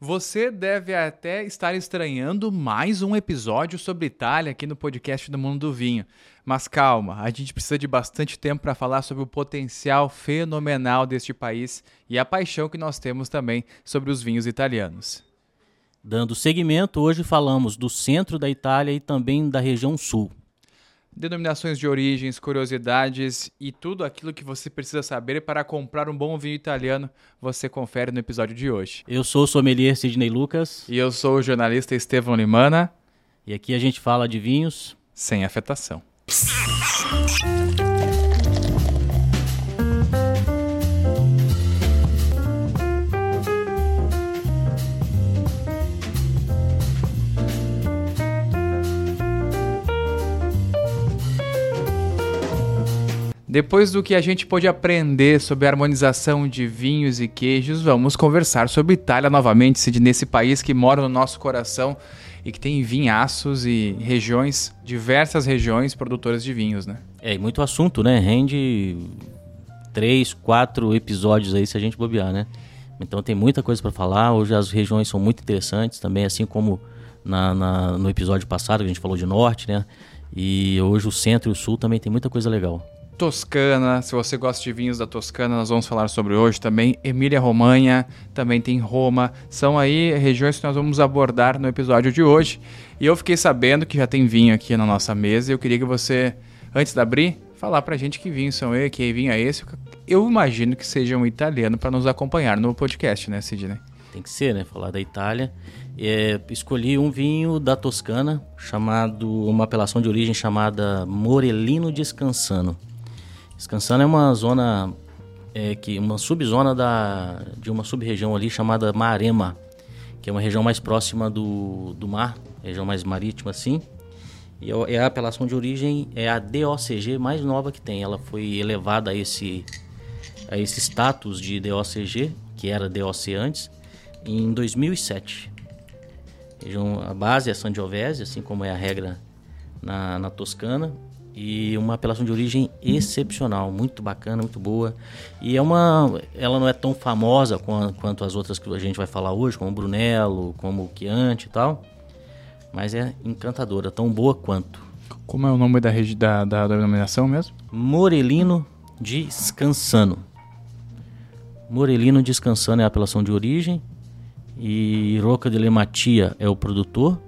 Você deve até estar estranhando mais um episódio sobre Itália aqui no podcast do Mundo do Vinho. Mas calma, a gente precisa de bastante tempo para falar sobre o potencial fenomenal deste país e a paixão que nós temos também sobre os vinhos italianos. Dando seguimento, hoje falamos do centro da Itália e também da região sul. Denominações de origens, curiosidades e tudo aquilo que você precisa saber para comprar um bom vinho italiano, você confere no episódio de hoje. Eu sou o sommelier Sidney Lucas. E eu sou o jornalista Estevão Limana. E aqui a gente fala de vinhos sem afetação. Depois do que a gente pôde aprender sobre a harmonização de vinhos e queijos, vamos conversar sobre Itália novamente, nesse país que mora no nosso coração e que tem vinhaços e regiões, diversas regiões produtoras de vinhos, né? É, e muito assunto, né? Rende três, quatro episódios aí se a gente bobear, né? Então tem muita coisa para falar. Hoje as regiões são muito interessantes também, assim como na, na, no episódio passado que a gente falou de norte, né? E hoje o centro e o sul também tem muita coisa legal. Toscana, se você gosta de vinhos da Toscana, nós vamos falar sobre hoje também. Emília-Romanha, também tem Roma. São aí regiões que nós vamos abordar no episódio de hoje. E eu fiquei sabendo que já tem vinho aqui na nossa mesa e eu queria que você, antes de abrir, falar pra gente que vinhos são esses, que vinho é esse. Eu imagino que seja um italiano para nos acompanhar no podcast, né, Sidney? Tem que ser, né? Falar da Itália. É, escolhi um vinho da Toscana, chamado, uma apelação de origem chamada Morellino Descansano. Descansando é uma zona é, que uma subzona da, de uma sub-região ali chamada Marema, que é uma região mais próxima do, do mar, região mais marítima assim. E é, é a apelação de origem é a DOCG mais nova que tem. Ela foi elevada a esse a esse status de DOCG, que era DOC antes, em 2007. Região, a base é Sangiovese, assim como é a regra na, na Toscana e uma apelação de origem excepcional, muito bacana, muito boa. E é uma, ela não é tão famosa quanto as outras que a gente vai falar hoje, como o Brunello, como o Chianti e tal, mas é encantadora, tão boa quanto. Como é o nome da, da, da, da denominação mesmo? Morelino Descansano. Morelino Descansano é a apelação de origem e Roca de Lematia é o produtor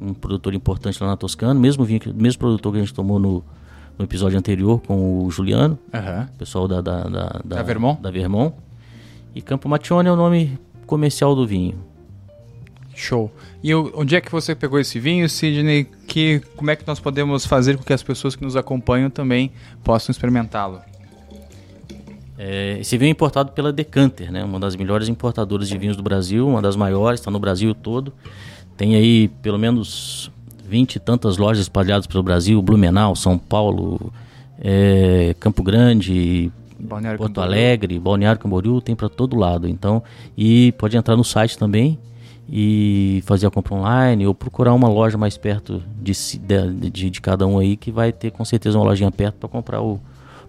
um produtor importante lá na Toscana, mesmo vinho, mesmo produtor que a gente tomou no, no episódio anterior com o Juliano, uhum. pessoal da da, da, da, da, Vermont. da Vermont. E Campo Matione é o nome comercial do vinho. Show. E onde é que você pegou esse vinho, Sidney? Que, como é que nós podemos fazer com que as pessoas que nos acompanham também possam experimentá-lo? É, esse vinho é importado pela Decanter, né? uma das melhores importadoras de vinhos do Brasil, uma das maiores, está no Brasil todo. Tem aí pelo menos 20 e tantas lojas espalhadas pelo Brasil, Blumenau, São Paulo, é, Campo Grande, Balneário Porto Camboriú. Alegre, Balneário Camboriú, tem para todo lado. Então, e pode entrar no site também e fazer a compra online ou procurar uma loja mais perto de, de, de, de cada um aí que vai ter com certeza uma lojinha perto para comprar o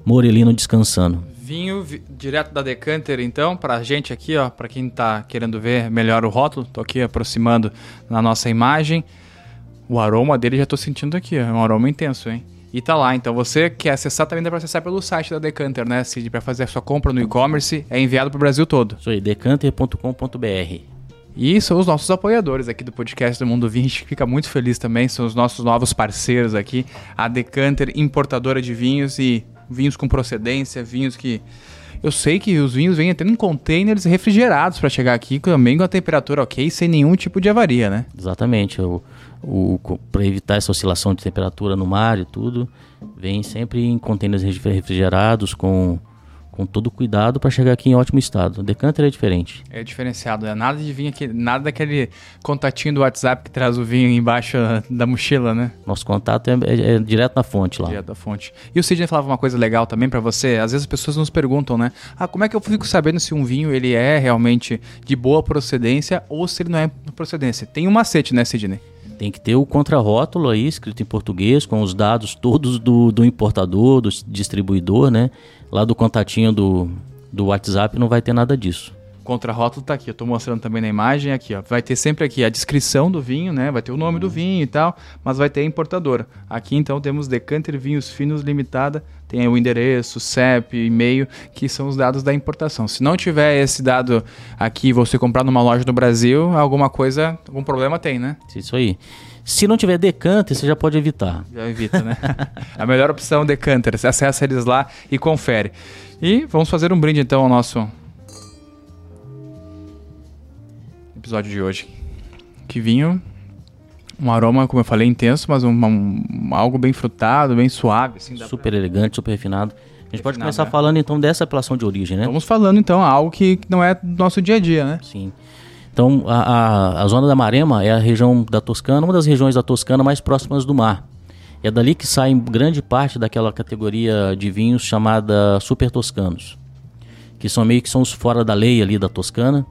Morelino descansando. Vinho vi, direto da Decanter, então, para a gente aqui, ó, para quem está querendo ver melhor o rótulo, tô aqui aproximando na nossa imagem. O aroma dele já estou sentindo aqui, é um aroma intenso, hein? E tá lá, então você quer acessar também dá para acessar pelo site da Decanter, né, Cid, para fazer a sua compra no e-commerce, é enviado para o Brasil todo. Isso aí, decanter.com.br. E são os nossos apoiadores aqui do podcast do Mundo Vinho. A gente fica muito feliz também. São os nossos novos parceiros aqui. A Decanter, importadora de vinhos e vinhos com procedência, vinhos que. Eu sei que os vinhos vêm até em containers refrigerados para chegar aqui também com a temperatura ok, sem nenhum tipo de avaria, né? Exatamente. O, o, para evitar essa oscilação de temperatura no mar e tudo, vem sempre em containers refrigerados com com todo cuidado para chegar aqui em ótimo estado. O decanter é diferente. É diferenciado, é nada de vinho aqui, nada daquele contatinho do WhatsApp que traz o vinho embaixo da mochila, né? Nosso contato é, é, é direto na fonte lá. Direto da fonte. E o Sidney falava uma coisa legal também para você, às vezes as pessoas nos perguntam, né? Ah, como é que eu fico sabendo se um vinho ele é realmente de boa procedência ou se ele não é procedência? Tem um macete, né, Sidney? Tem que ter o contrarótulo aí, escrito em português, com os dados todos do, do importador, do distribuidor, né? Lá do contatinho do, do WhatsApp não vai ter nada disso. Contra-rótulo tá aqui, eu tô mostrando também na imagem aqui, ó. Vai ter sempre aqui a descrição do vinho, né? Vai ter o nome do vinho e tal, mas vai ter a importadora. Aqui então temos Decanter Vinhos Finos Limitada, tem o endereço, CEP, e-mail, que são os dados da importação. Se não tiver esse dado aqui, você comprar numa loja no Brasil, alguma coisa, algum problema tem, né? Isso aí. Se não tiver decanter, você já pode evitar. Já evita, né? a melhor opção é decanter. Você acessa eles lá e confere. E vamos fazer um brinde então ao nosso episódio de hoje. Que vinho, um aroma, como eu falei, intenso, mas um, um algo bem frutado, bem suave. Assim, super pra... elegante, super refinado. A gente pode começar né? falando então dessa apelação de origem, né? Vamos falando então algo que não é do nosso dia a dia, né? Sim. Então, a, a, a, zona da Marema é a região da Toscana, uma das regiões da Toscana mais próximas do mar. É dali que sai grande parte daquela categoria de vinhos chamada super toscanos, que são meio que são os fora da lei ali da Toscana,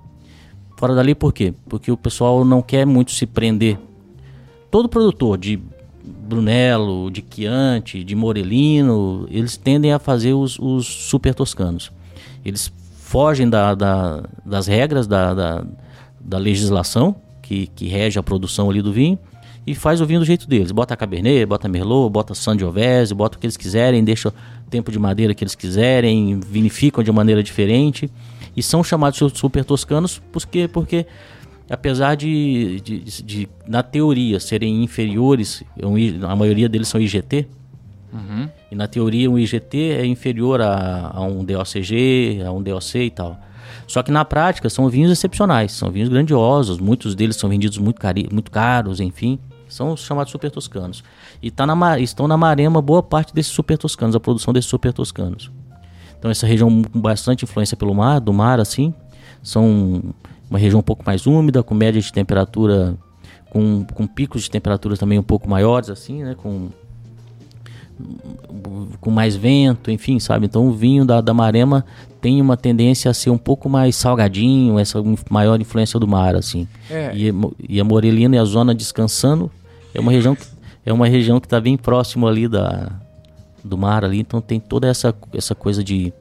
Fora dali por quê? Porque o pessoal não quer muito se prender. Todo produtor de Brunello, de Chianti, de Morelino, eles tendem a fazer os, os super toscanos. Eles fogem da, da, das regras da, da, da legislação que, que, rege a produção ali do vinho e faz o vinho do jeito deles. Bota Cabernet, bota Merlot, bota Sangiovese, bota o que eles quiserem, deixa o tempo de madeira que eles quiserem, vinificam de maneira diferente e são chamados super toscanos porque, porque apesar de, de, de na teoria, serem inferiores, a maioria deles são IGT, uhum. e na teoria um IGT é inferior a, a um DOCG, a um DOC e tal. Só que na prática são vinhos excepcionais, são vinhos grandiosos, muitos deles são vendidos muito, cari muito caros, enfim, são os chamados super toscanos. E tá na, estão na Marema boa parte desses super toscanos, a produção desses super toscanos. Então essa região com bastante influência pelo mar, do mar assim, são uma região um pouco mais úmida, com média de temperatura, com, com picos de temperatura também um pouco maiores assim, né, com com mais vento, enfim, sabe? Então o vinho da, da Marema tem uma tendência a ser um pouco mais salgadinho, essa maior influência do mar, assim. É. E, e a Morelina e a zona descansando é uma região que é uma região que está bem próximo ali da, do mar ali, então tem toda essa, essa coisa de,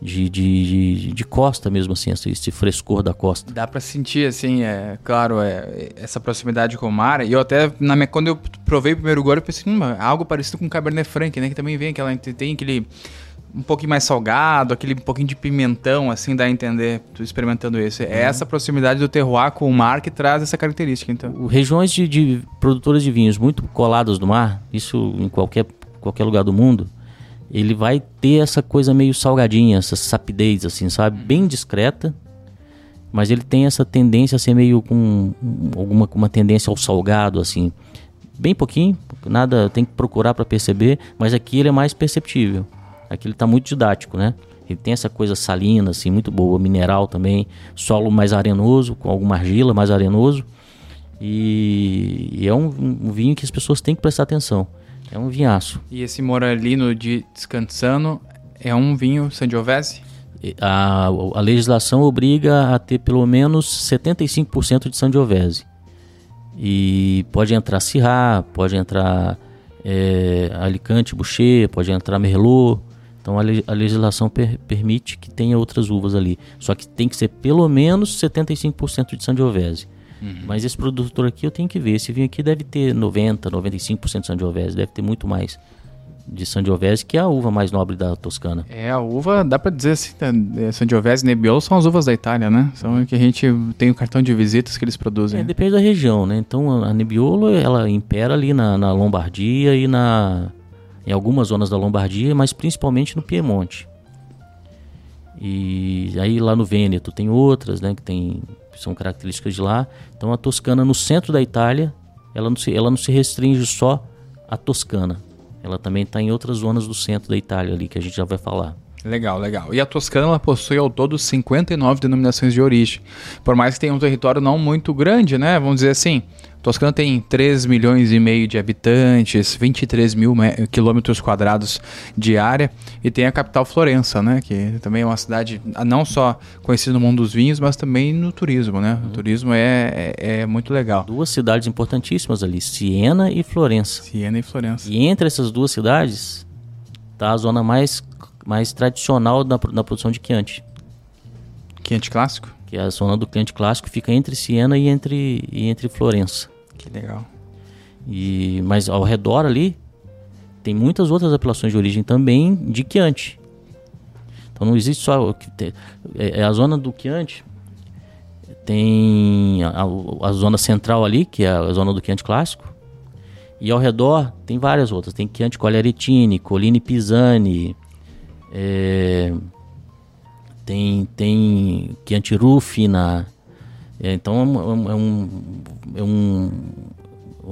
de, de, de, de costa mesmo, assim, esse, esse, frescor da costa. Dá para sentir, assim, é claro, é, essa proximidade com o mar. E eu até, na minha, quando eu provei o primeiro gole, eu pensei, hum, algo parecido com o Cabernet Franc, né? Que também vem aquela, tem aquele um pouquinho mais salgado, aquele pouquinho de pimentão, assim, dá a entender, tô experimentando esse. É uhum. essa proximidade do terroir com o mar que traz essa característica, então. Regiões de, de produtoras de vinhos muito coladas do mar, isso em qualquer qualquer lugar do mundo, ele vai ter essa coisa meio salgadinha, essa sapidez, assim, sabe? Bem discreta, mas ele tem essa tendência a ser meio com alguma uma tendência ao salgado, assim. Bem pouquinho, nada tem que procurar para perceber, mas aqui ele é mais perceptível. Aqui ele está muito didático, né? Ele tem essa coisa salina, assim, muito boa, mineral também, solo mais arenoso, com alguma argila mais arenoso. E, e é um, um vinho que as pessoas têm que prestar atenção. É um vinhaço. E esse Moralino de Scanzano é um vinho Sangiovese? A, a legislação obriga a ter pelo menos 75% de Sangiovese. E pode entrar Syrah, pode entrar é, Alicante, Boucher, pode entrar Merlot. Então a, a legislação per, permite que tenha outras uvas ali. Só que tem que ser pelo menos 75% de Sangiovese. Uhum. Mas esse produtor aqui eu tenho que ver. Esse vinho aqui deve ter 90, 95% de Sangiovese, deve ter muito mais de Sangiovese, que é a uva mais nobre da Toscana. É, a uva, dá para dizer assim, né, é, Sangiovese e Nebbiolo são as uvas da Itália, né? São que a gente tem o cartão de visitas que eles produzem. É, depende da região, né? Então a Nebbiolo, ela impera ali na, na Lombardia e na em algumas zonas da Lombardia, mas principalmente no Piemonte. E aí lá no Vêneto tem outras, né, que tem são características de lá. Então a Toscana no centro da Itália, ela não se, ela não se restringe só à Toscana. Ela também está em outras zonas do centro da Itália ali, que a gente já vai falar. Legal, legal. E a Toscana ela possui ao todo 59 denominações de origem. Por mais que tenha um território não muito grande, né? Vamos dizer assim, Toscana tem 3 milhões e meio de habitantes, 23 mil quilômetros quadrados de área e tem a capital Florença, né? Que também é uma cidade não só conhecida no mundo dos vinhos, mas também no turismo, né? O turismo é, é, é muito legal. Duas cidades importantíssimas ali, Siena e Florença. Siena e Florença. E entre essas duas cidades está a zona mais, mais tradicional da, da produção de Chianti. Chianti clássico? Que é a zona do Chianti clássico fica entre Siena e entre, e entre Florença. Que legal. E, mas ao redor ali tem muitas outras apelações de origem também de Chianti. Então não existe só é, é a zona do Chianti tem a, a, zona central ali, que é a zona do Chianti clássico. E ao redor tem várias outras. Tem Chianti Cogliaretini, Colline Pisani, é, tem, tem Chianti Rufina. É, então é um, é um, é um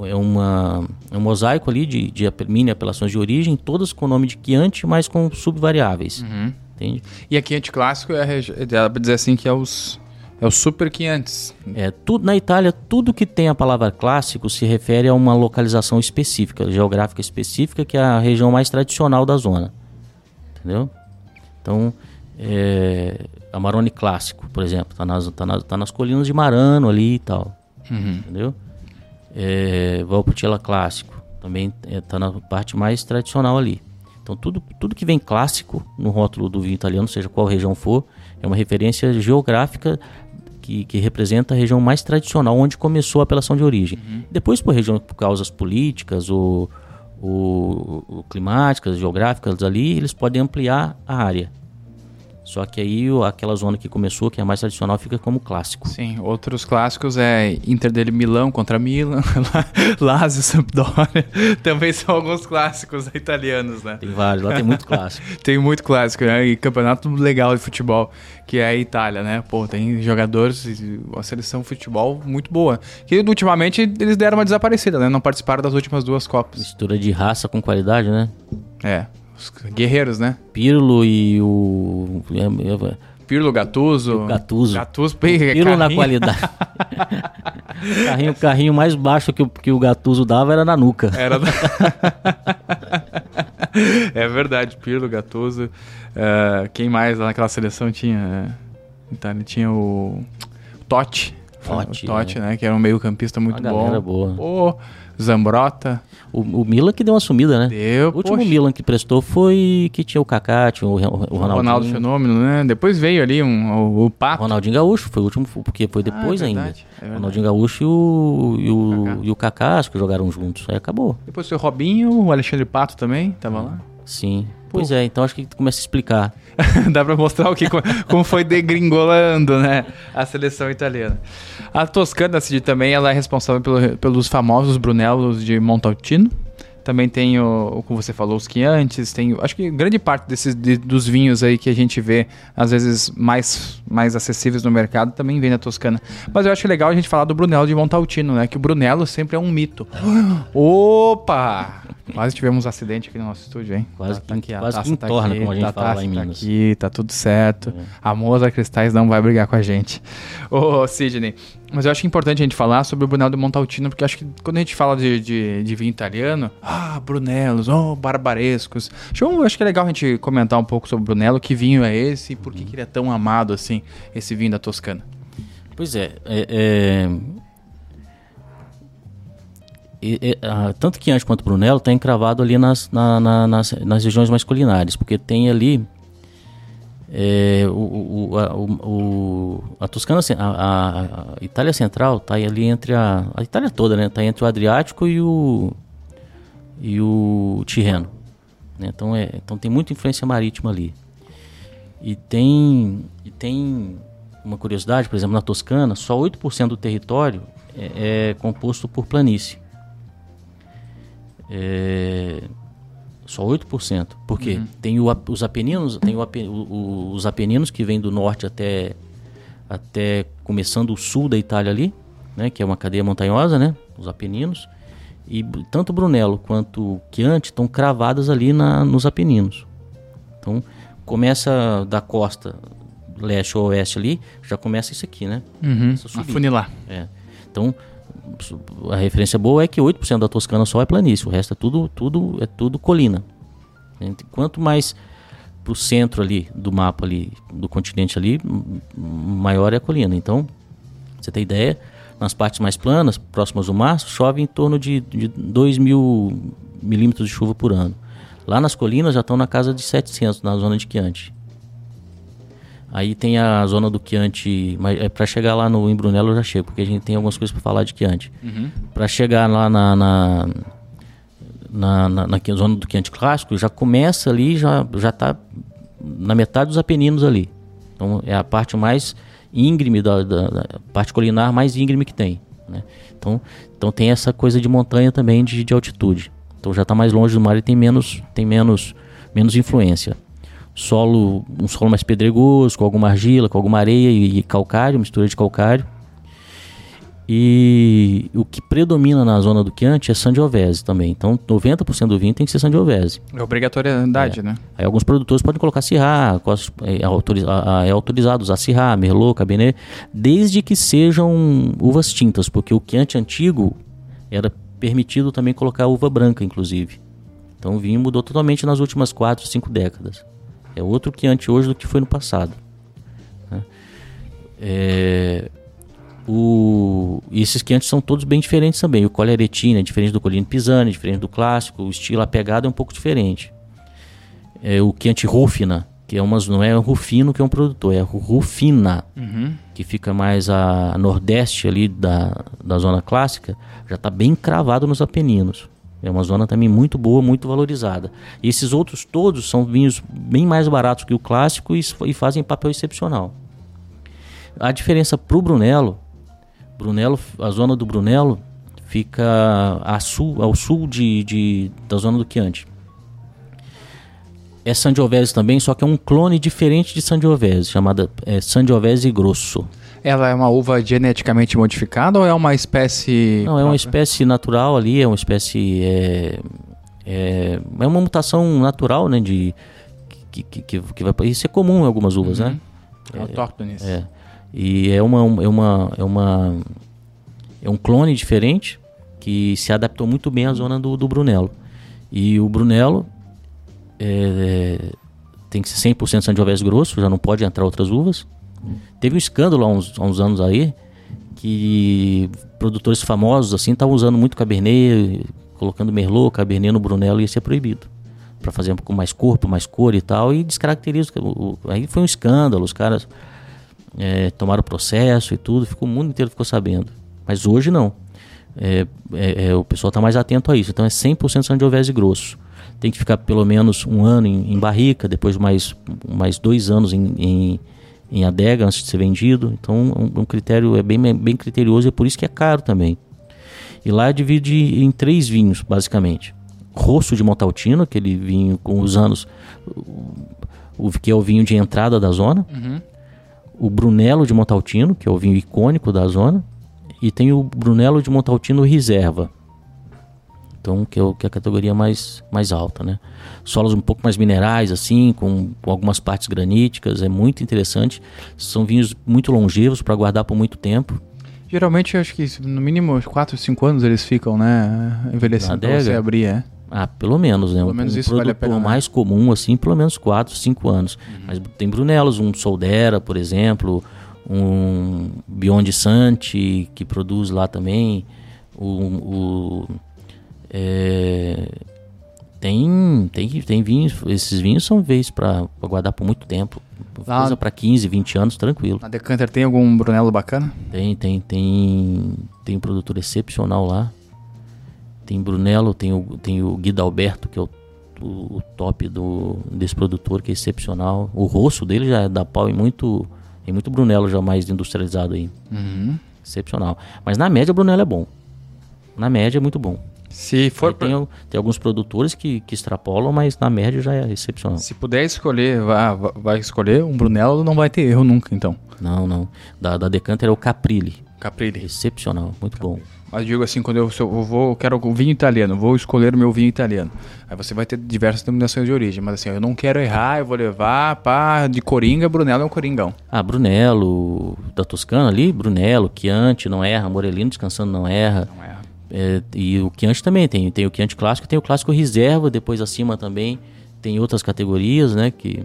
é, uma, é um mosaico ali de, de mini apelações de origem, todas com o nome de Chianti, mas com subvariáveis. Uhum. Entende? E a Chianti clássico é, dá pra dizer assim que é os é o Super 500. É, tudo, na Itália, tudo que tem a palavra clássico se refere a uma localização específica, geográfica específica, que é a região mais tradicional da zona. Entendeu? Então, é, Amarone clássico, por exemplo, está nas, tá nas, tá nas colinas de Marano ali e tal. Uhum. Entendeu? É, clássico, também está é, na parte mais tradicional ali. Então, tudo, tudo que vem clássico no rótulo do vinho italiano, seja qual região for, é uma referência geográfica que, que, representa a região mais tradicional onde começou a apelação de origem. Uhum. Depois, por região por causas políticas ou, ou, ou, climáticas, geográficas ali, eles podem ampliar a área. Só que aí aquela zona que começou, que é mais tradicional, fica como clássico. Sim, outros clássicos é Inter dele Milão contra Milan, Lazio, Sampdoria. Também são alguns clássicos italianos, né? Tem vários, lá tem muito clássico. tem muito clássico, né? E campeonato legal de futebol, que é a Itália, né? Pô, tem jogadores, uma seleção de futebol muito boa. Que ultimamente eles deram uma desaparecida, né? Não participaram das últimas duas Copas. Mistura de raça com qualidade, né? É. Os guerreiros, né? Pirlo e o. Pirlo, Gattuso. Gattuso. Gattuso, Pirlo na qualidade. carrinho, carrinho mais baixo que o, que o Gattuso dava era na nuca. Era. é verdade, Pirlo, Gattuso. Uh, quem mais lá naquela seleção tinha? Então, tinha o Totti. Totti, o Totti, é. né? Que era um meio campista muito Uma bom. boa. Oh, Zambrota. O, o, Milan que deu uma sumida, né? Deu, O último poxa. Milan que prestou foi que tinha o Kaká, tinha o, o Ronaldinho. Ronaldo Fenômeno, né? Depois veio ali um, o, o Pato. Ronaldinho Gaúcho foi o último, porque foi depois ah, é verdade, ainda. É Ronaldinho Gaúcho e o, e o, Kaká. e o Kaká, acho que jogaram juntos. Aí acabou. Depois foi o Robinho, o Alexandre Pato também, tava lá. Sim. Pois é, então acho que começa a explicar. Dá para mostrar o que como foi degringolando, né, a seleção italiana. A Toscana Cid também, ela é responsável pelo, pelos famosos Brunellos de Montalcino. Também tem o, como você falou, os Chiantis, tem, acho que grande parte desses de, dos vinhos aí que a gente vê, às vezes mais, mais acessíveis no mercado, também vem da Toscana. Mas eu acho legal a gente falar do Brunello de Montalcino, né? Que o Brunello sempre é um mito. Opa! Quase tivemos um acidente aqui no nosso estúdio, hein? Quase, tá, tá aqui, quase que entorna, tá como a gente tá, fala lá em tá Minas. Tá aqui, tá tudo certo. É. A Moza Cristais não vai brigar com a gente. Ô, Sidney, mas eu acho importante a gente falar sobre o Brunello Montaltino, porque acho que quando a gente fala de, de, de vinho italiano, ah, Brunellos, oh, barbarescos. Acho, acho que é legal a gente comentar um pouco sobre o Brunello, que vinho é esse e por que, que ele é tão amado assim, esse vinho da Toscana. Pois é, é, é ah, tanto Chianti quanto Brunello está encravado ali nas, na, na, nas, nas regiões mais culinárias, porque tem ali é, o, o, a, o, a Toscana, a, a, Itália Central está ali entre a, a Itália toda, né? Está entre o Adriático e o e o Tirreno. Né? Então, é, então tem muita influência marítima ali. E tem, e tem uma curiosidade, por exemplo, na Toscana, só 8% do território é, é composto por planície. É, só 8%. Por quê? Uhum. Tem o, os Apeninos, tem o, o, os Apeninos que vêm do norte até, até começando o sul da Itália ali, né, que é uma cadeia montanhosa, né, os Apeninos. E tanto Brunello quanto Chianti estão cravadas ali na, nos Apeninos. Então, começa da costa leste ou oeste ali, já começa isso aqui, né? Uhum. A funilar. É. Então, a referência boa é que 8% da Toscana só é planície, o resto é tudo, tudo, é tudo colina. Quanto mais para o centro ali do mapa ali, do continente ali, maior é a colina. Então, você tem ideia, nas partes mais planas, próximas do mar, chove em torno de, de 2 mil milímetros de chuva por ano. Lá nas colinas já estão na casa de 700, na zona de Chianti. Aí tem a zona do Chianti, mas é para chegar lá no em Brunello eu já chego, porque a gente tem algumas coisas para falar de Chianti. Uhum. Para chegar lá na na, na, na, na zona do Chianti clássico, já começa ali, já já tá na metade dos Apeninos ali. Então é a parte mais íngreme da, da, da parte culinar mais íngreme que tem, né? Então, então tem essa coisa de montanha também de, de altitude. Então já está mais longe do mar e tem menos tem menos menos influência solo, um solo mais pedregoso, com alguma argila, com alguma areia e, e calcário, mistura de calcário. E o que predomina na zona do Chianti é Sangiovese também. Então, 90% do vinho tem que ser Sangiovese. É obrigatoriedade, é. né? Aí alguns produtores podem colocar Syrah, é, é autorizado usar Syrah, Merlot, Cabernet, desde que sejam uvas tintas, porque o Chianti antigo era permitido também colocar uva branca, inclusive. Então o vinho mudou totalmente nas últimas 4, 5 décadas. É outro Chianti hoje do que foi no passado. Né? É, o, e esses Chianti são todos bem diferentes também. O Aretina é diferente do Colline Pisani, é diferente do clássico. O estilo, a pegada é um pouco diferente. É, o Chianti Rufina, que é umas, não é o Rufino que é um produtor, é a Rufina, uhum. que fica mais a, a nordeste ali da, da zona clássica, já está bem cravado nos Apeninos. É uma zona também muito boa, muito valorizada. E esses outros todos são vinhos bem mais baratos que o clássico e, e fazem papel excepcional. A diferença para o Brunello, Brunello, a zona do Brunello fica a sul, ao sul de, de, da zona do Chianti. É Sangiovese também, só que é um clone diferente de Sangiovese, chamada é, Sangiovese Grosso. Ela é uma uva geneticamente modificada ou é uma espécie. Não, é uma espécie natural ali, é uma espécie. É, é, é uma mutação natural, né? De, que, que, que, que vai, isso é comum em algumas uvas, uhum. né? É, autóctones. É. E é uma, é uma. É uma. É um clone diferente que se adaptou muito bem à zona do, do Brunello. E o Brunello é, é tem que ser 100% Sangiovese grosso, já não pode entrar outras uvas. Teve um escândalo há uns, há uns anos aí que produtores famosos assim estavam usando muito Cabernet, colocando Merlot, Cabernet no Brunello ia ser proibido para fazer com mais corpo, mais cor e tal e descaracteriza. Aí foi um escândalo, os caras é, tomaram processo e tudo, ficou, o mundo inteiro ficou sabendo. Mas hoje não. É, é, é o pessoal está mais atento a isso. Então é 100% Sangiovese grosso. Tem que ficar pelo menos um ano em, em barrica, depois mais, mais dois anos em, em em adega antes de ser vendido. Então, um, um critério é bem, bem criterioso e é por isso que é caro também. E lá divide em três vinhos, basicamente. Rosso de Montaltino, aquele vinho com os anos, o, que é o vinho de entrada da zona. Uhum. O Brunello de Montaltino, que é o vinho icônico da zona. E tem o Brunello de Montaltino Reserva, então que é, o, que é a categoria mais, mais alta, né? Solos um pouco mais minerais, assim, com, com algumas partes graníticas, é muito interessante. São vinhos muito longevos para guardar por muito tempo. Geralmente, acho que no mínimo 4, 5 anos eles ficam, né? Envelhecendo você abrir, é. Ah, pelo menos, né? Pelo menos um isso vale a pena. O né? mais comum, assim, pelo menos 4, 5 anos. Uhum. Mas tem Brunelos, um Soldera, por exemplo, um Beyond Sante, que produz lá também, o, o é, tem, tem, tem vinhos, esses vinhos são vez para guardar por muito tempo. Coisa para 15, 20 anos, tranquilo. Na Decanter tem algum Brunello bacana? Tem, tem, tem. Tem um produtor excepcional lá. Tem Brunello, tem o, tem o Guido Alberto, que é o, o, o, top do, desse produtor, que é excepcional. O rosto dele já dá pau em muito, em muito Brunello já mais industrializado aí. Uhum. Excepcional. Mas na média, o Brunello é bom. Na média é muito bom. Se for pra... tem, tem, alguns produtores que, que extrapolam, mas na média já é excepcional. Se puder escolher, vai, vai escolher um Brunello, não vai ter erro nunca, então. Não, não. Da, da Decanter é o Caprilli. Caprilli. Excepcional, muito Caprilli. bom. Mas digo assim, quando eu, eu vou, eu quero o vinho italiano, vou escolher o meu vinho italiano. Aí você vai ter diversas denominações de origem, mas assim, eu não quero errar, eu vou levar pá, de Coringa, Brunello é um Coringão. Ah, Brunello, da Toscana ali, Brunello, Chianti, não erra, Morelino descansando não erra. Não erra. É, e o Chianti também tem, tem o Chianti clássico, tem o clássico reserva, depois acima também tem outras categorias, né, que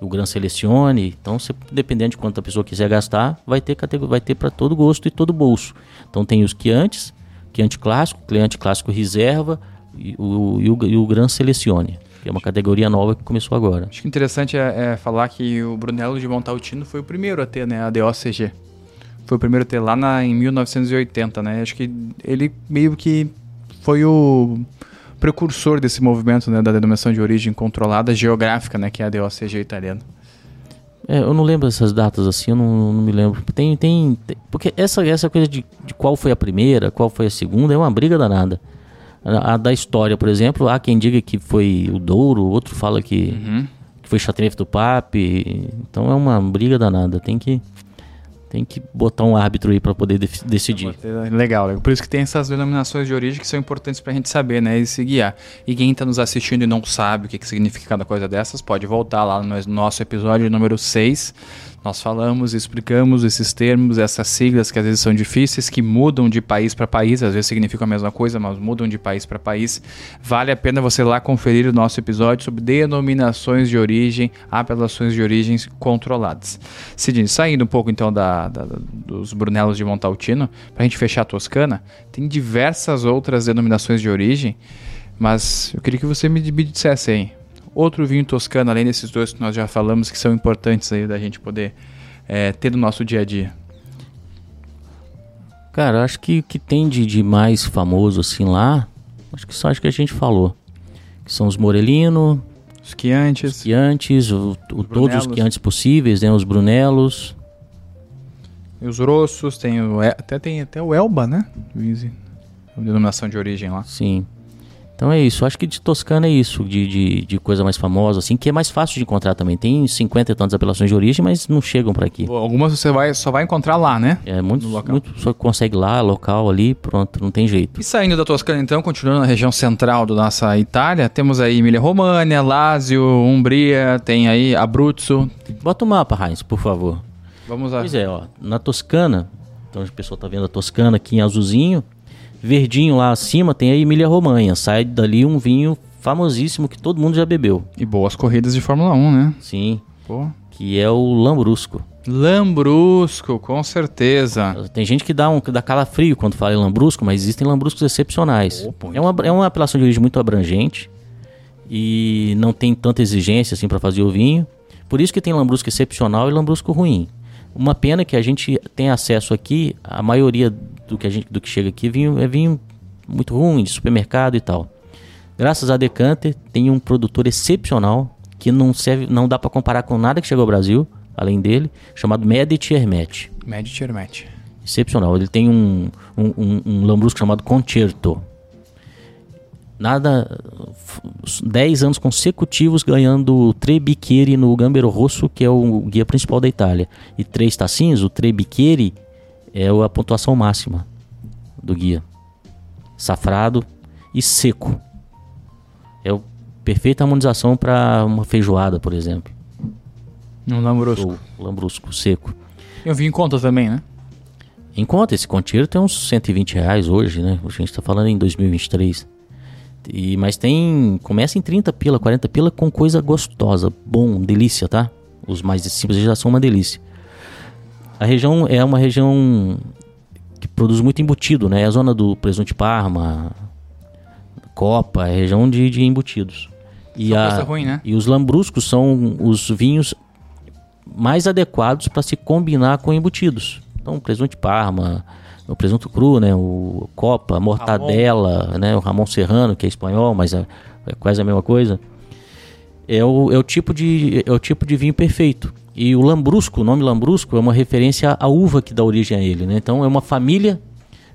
o Gran Selecione. Então, você, dependendo de quanto a pessoa quiser gastar, vai ter vai ter para todo gosto e todo bolso. Então, tem os Chiantis, Chianti clássico, Chianti clássico reserva e o, e o, e o Gran Selecione. que é uma categoria nova que começou agora. Acho que interessante é, é falar que o Brunello de Montaltino foi o primeiro a ter, né, a DOCG. Foi o primeiro a ter lá na, em 1980, né? Acho que ele meio que foi o precursor desse movimento, né, da denominação de origem controlada geográfica, né, que é a DOCG italiana. É, eu não lembro essas datas assim, eu não, não me lembro. Tem, tem, tem, porque essa, essa coisa de, de qual foi a primeira, qual foi a segunda, é uma briga danada. A, a da história, por exemplo, há quem diga que foi o Douro, outro fala que, Uhum. que foi Chateauneuf do Pape. Então é uma briga danada. Tem que, tem que botar um árbitro aí para poder def- decidir. Legal, legal. por isso que tem essas denominações de origem que são importantes pra gente saber, né, e se guiar. E quem tá nos assistindo e não sabe o que, que significa cada coisa dessas, pode voltar lá no nosso episódio número 6. Nós falamos explicamos esses termos, essas siglas que às vezes são difíceis, que mudam de país para país, às vezes significam a mesma coisa, mas mudam de país para país. Vale a pena você lá conferir o nosso episódio sobre denominações de origem, apelações de origens controladas. Sidney, saindo um pouco então da, da- dos Brunelos de Montaltino, para a gente fechar a Toscana, tem diversas outras denominações de origem, mas eu queria que você me, me dissesse aí, outro vinho toscano, além desses dois que nós já falamos, que são importantes aí da gente poder eh, ter no nosso dia a dia. Cara, acho que o que tem de, de mais famoso assim lá, acho que só acho que a gente falou. Que são os Morelino, Os quiantes, quiantes, o, o- todos os quiantes possíveis, né? Os Brunelos. e os rossos, tem o, até tem até o Elba, né? Denominação de origem lá. Sim. Então é isso. Acho que de Toscana é isso, de, de, de coisa mais famosa, assim, que é mais fácil de encontrar também. Tem 50 e tantas apelações de origem, mas não chegam para aqui. Algumas você vai, só vai encontrar lá, né? É muito, muito só consegue lá, local ali, pronto, não tem jeito. E saindo da Toscana, então, continuando na região central da nossa Itália, temos aí Emília-Romagna, Lazio, Umbria, tem aí Abruzzo. Bota o mapa, Heinz, por favor. Vamos lá. Pois é, ó, na Toscana, então a pessoa tá vendo a Toscana aqui em azulzinho, verdinho lá acima tem a Emília Romanha, sai dali um vinho famosíssimo que todo mundo já bebeu. E boas corridas de Fórmula 1, né? Sim, Pô. que é o Lambrusco. Lambrusco, com certeza. Tem gente que dá um dá calafrio quando fala em lambrusco, mas existem lambruscos excepcionais. Opa, é, uma, é uma apelação de origem muito abrangente e não tem tanta exigência assim para fazer o vinho. Por isso que tem lambrusco excepcional e lambrusco ruim. Uma pena que a gente tem acesso aqui, a maioria do que, a gente, do que chega aqui é vinho, é vinho muito ruim, de supermercado e tal. Graças a Decanter, tem um produtor excepcional que não serve, não dá para comparar com nada que chegou ao Brasil, além dele, chamado Medici Hermete Medici Hermete. excepcional. Ele tem um, um, um, um lambrusco chamado Concerto. Nada. f- 10 anos consecutivos ganhando Tre Bicchieri no Gambero Rosso, que é o guia principal da Itália. E três tacinhos, o Tre Bicchieri é a pontuação máxima do guia. Safrado e seco. É a perfeita harmonização para uma feijoada, por exemplo. Um Lambrusco. Ou lambrusco seco. Eu vi em conta também, né? Em conta, esse contínuo tem uns 120 reais hoje, né? A gente tá falando em 2023. E, mas tem. Começa em 30 pila, 40 pila com coisa gostosa, bom, delícia, tá? Os mais simples já são uma delícia. A região é uma região que produz muito embutido, né? É a zona do presunto de Parma, Copa, é a região de, de embutidos. E, a, ruim, né? e os lambruscos são os vinhos mais adequados para se combinar com embutidos. Então, presunto de Parma, o presunto cru, né? O Copa, a mortadela, né? O Ramon Serrano, que é espanhol, mas é, é quase a mesma coisa. É o, é, o tipo de, é o tipo de vinho perfeito. E o lambrusco, o nome lambrusco é uma referência à uva que dá origem a ele, né? Então é uma família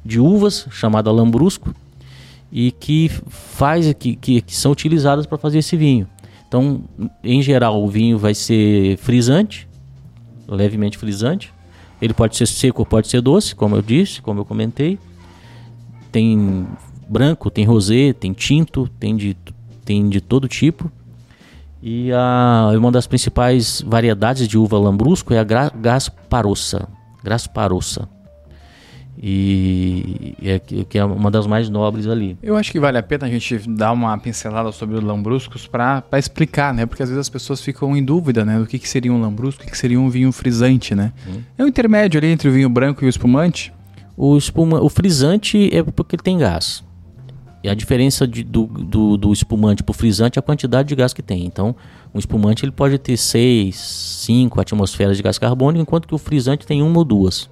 de uvas chamada lambrusco e que faz que, que, que são utilizadas para fazer esse vinho. Então, em geral, o vinho vai ser frisante, levemente frisante. Ele pode ser seco pode ser doce, como eu disse, como eu comentei. Tem branco, tem rosé, tem tinto, tem de, tem de todo tipo. E a, uma das principais variedades de uva lambrusco é a gra, Gasparossa. Gasparossa. E é, que é uma das mais nobres ali. Eu acho que vale a pena a gente dar uma pincelada sobre os lambruscos para explicar, né? Porque às vezes as pessoas ficam em dúvida, né? Do que, que seria um lambrusco, o que, que seria um vinho frisante, né? É o intermédio ali entre o vinho branco e o espumante. O, espuma, o frisante é porque ele tem gás. E a diferença de, do, do, do espumante para o frisante é a quantidade de gás que tem. Então, um espumante ele pode ter 6, 5 atmosferas de gás carbônico, enquanto que o frisante tem uma ou duas.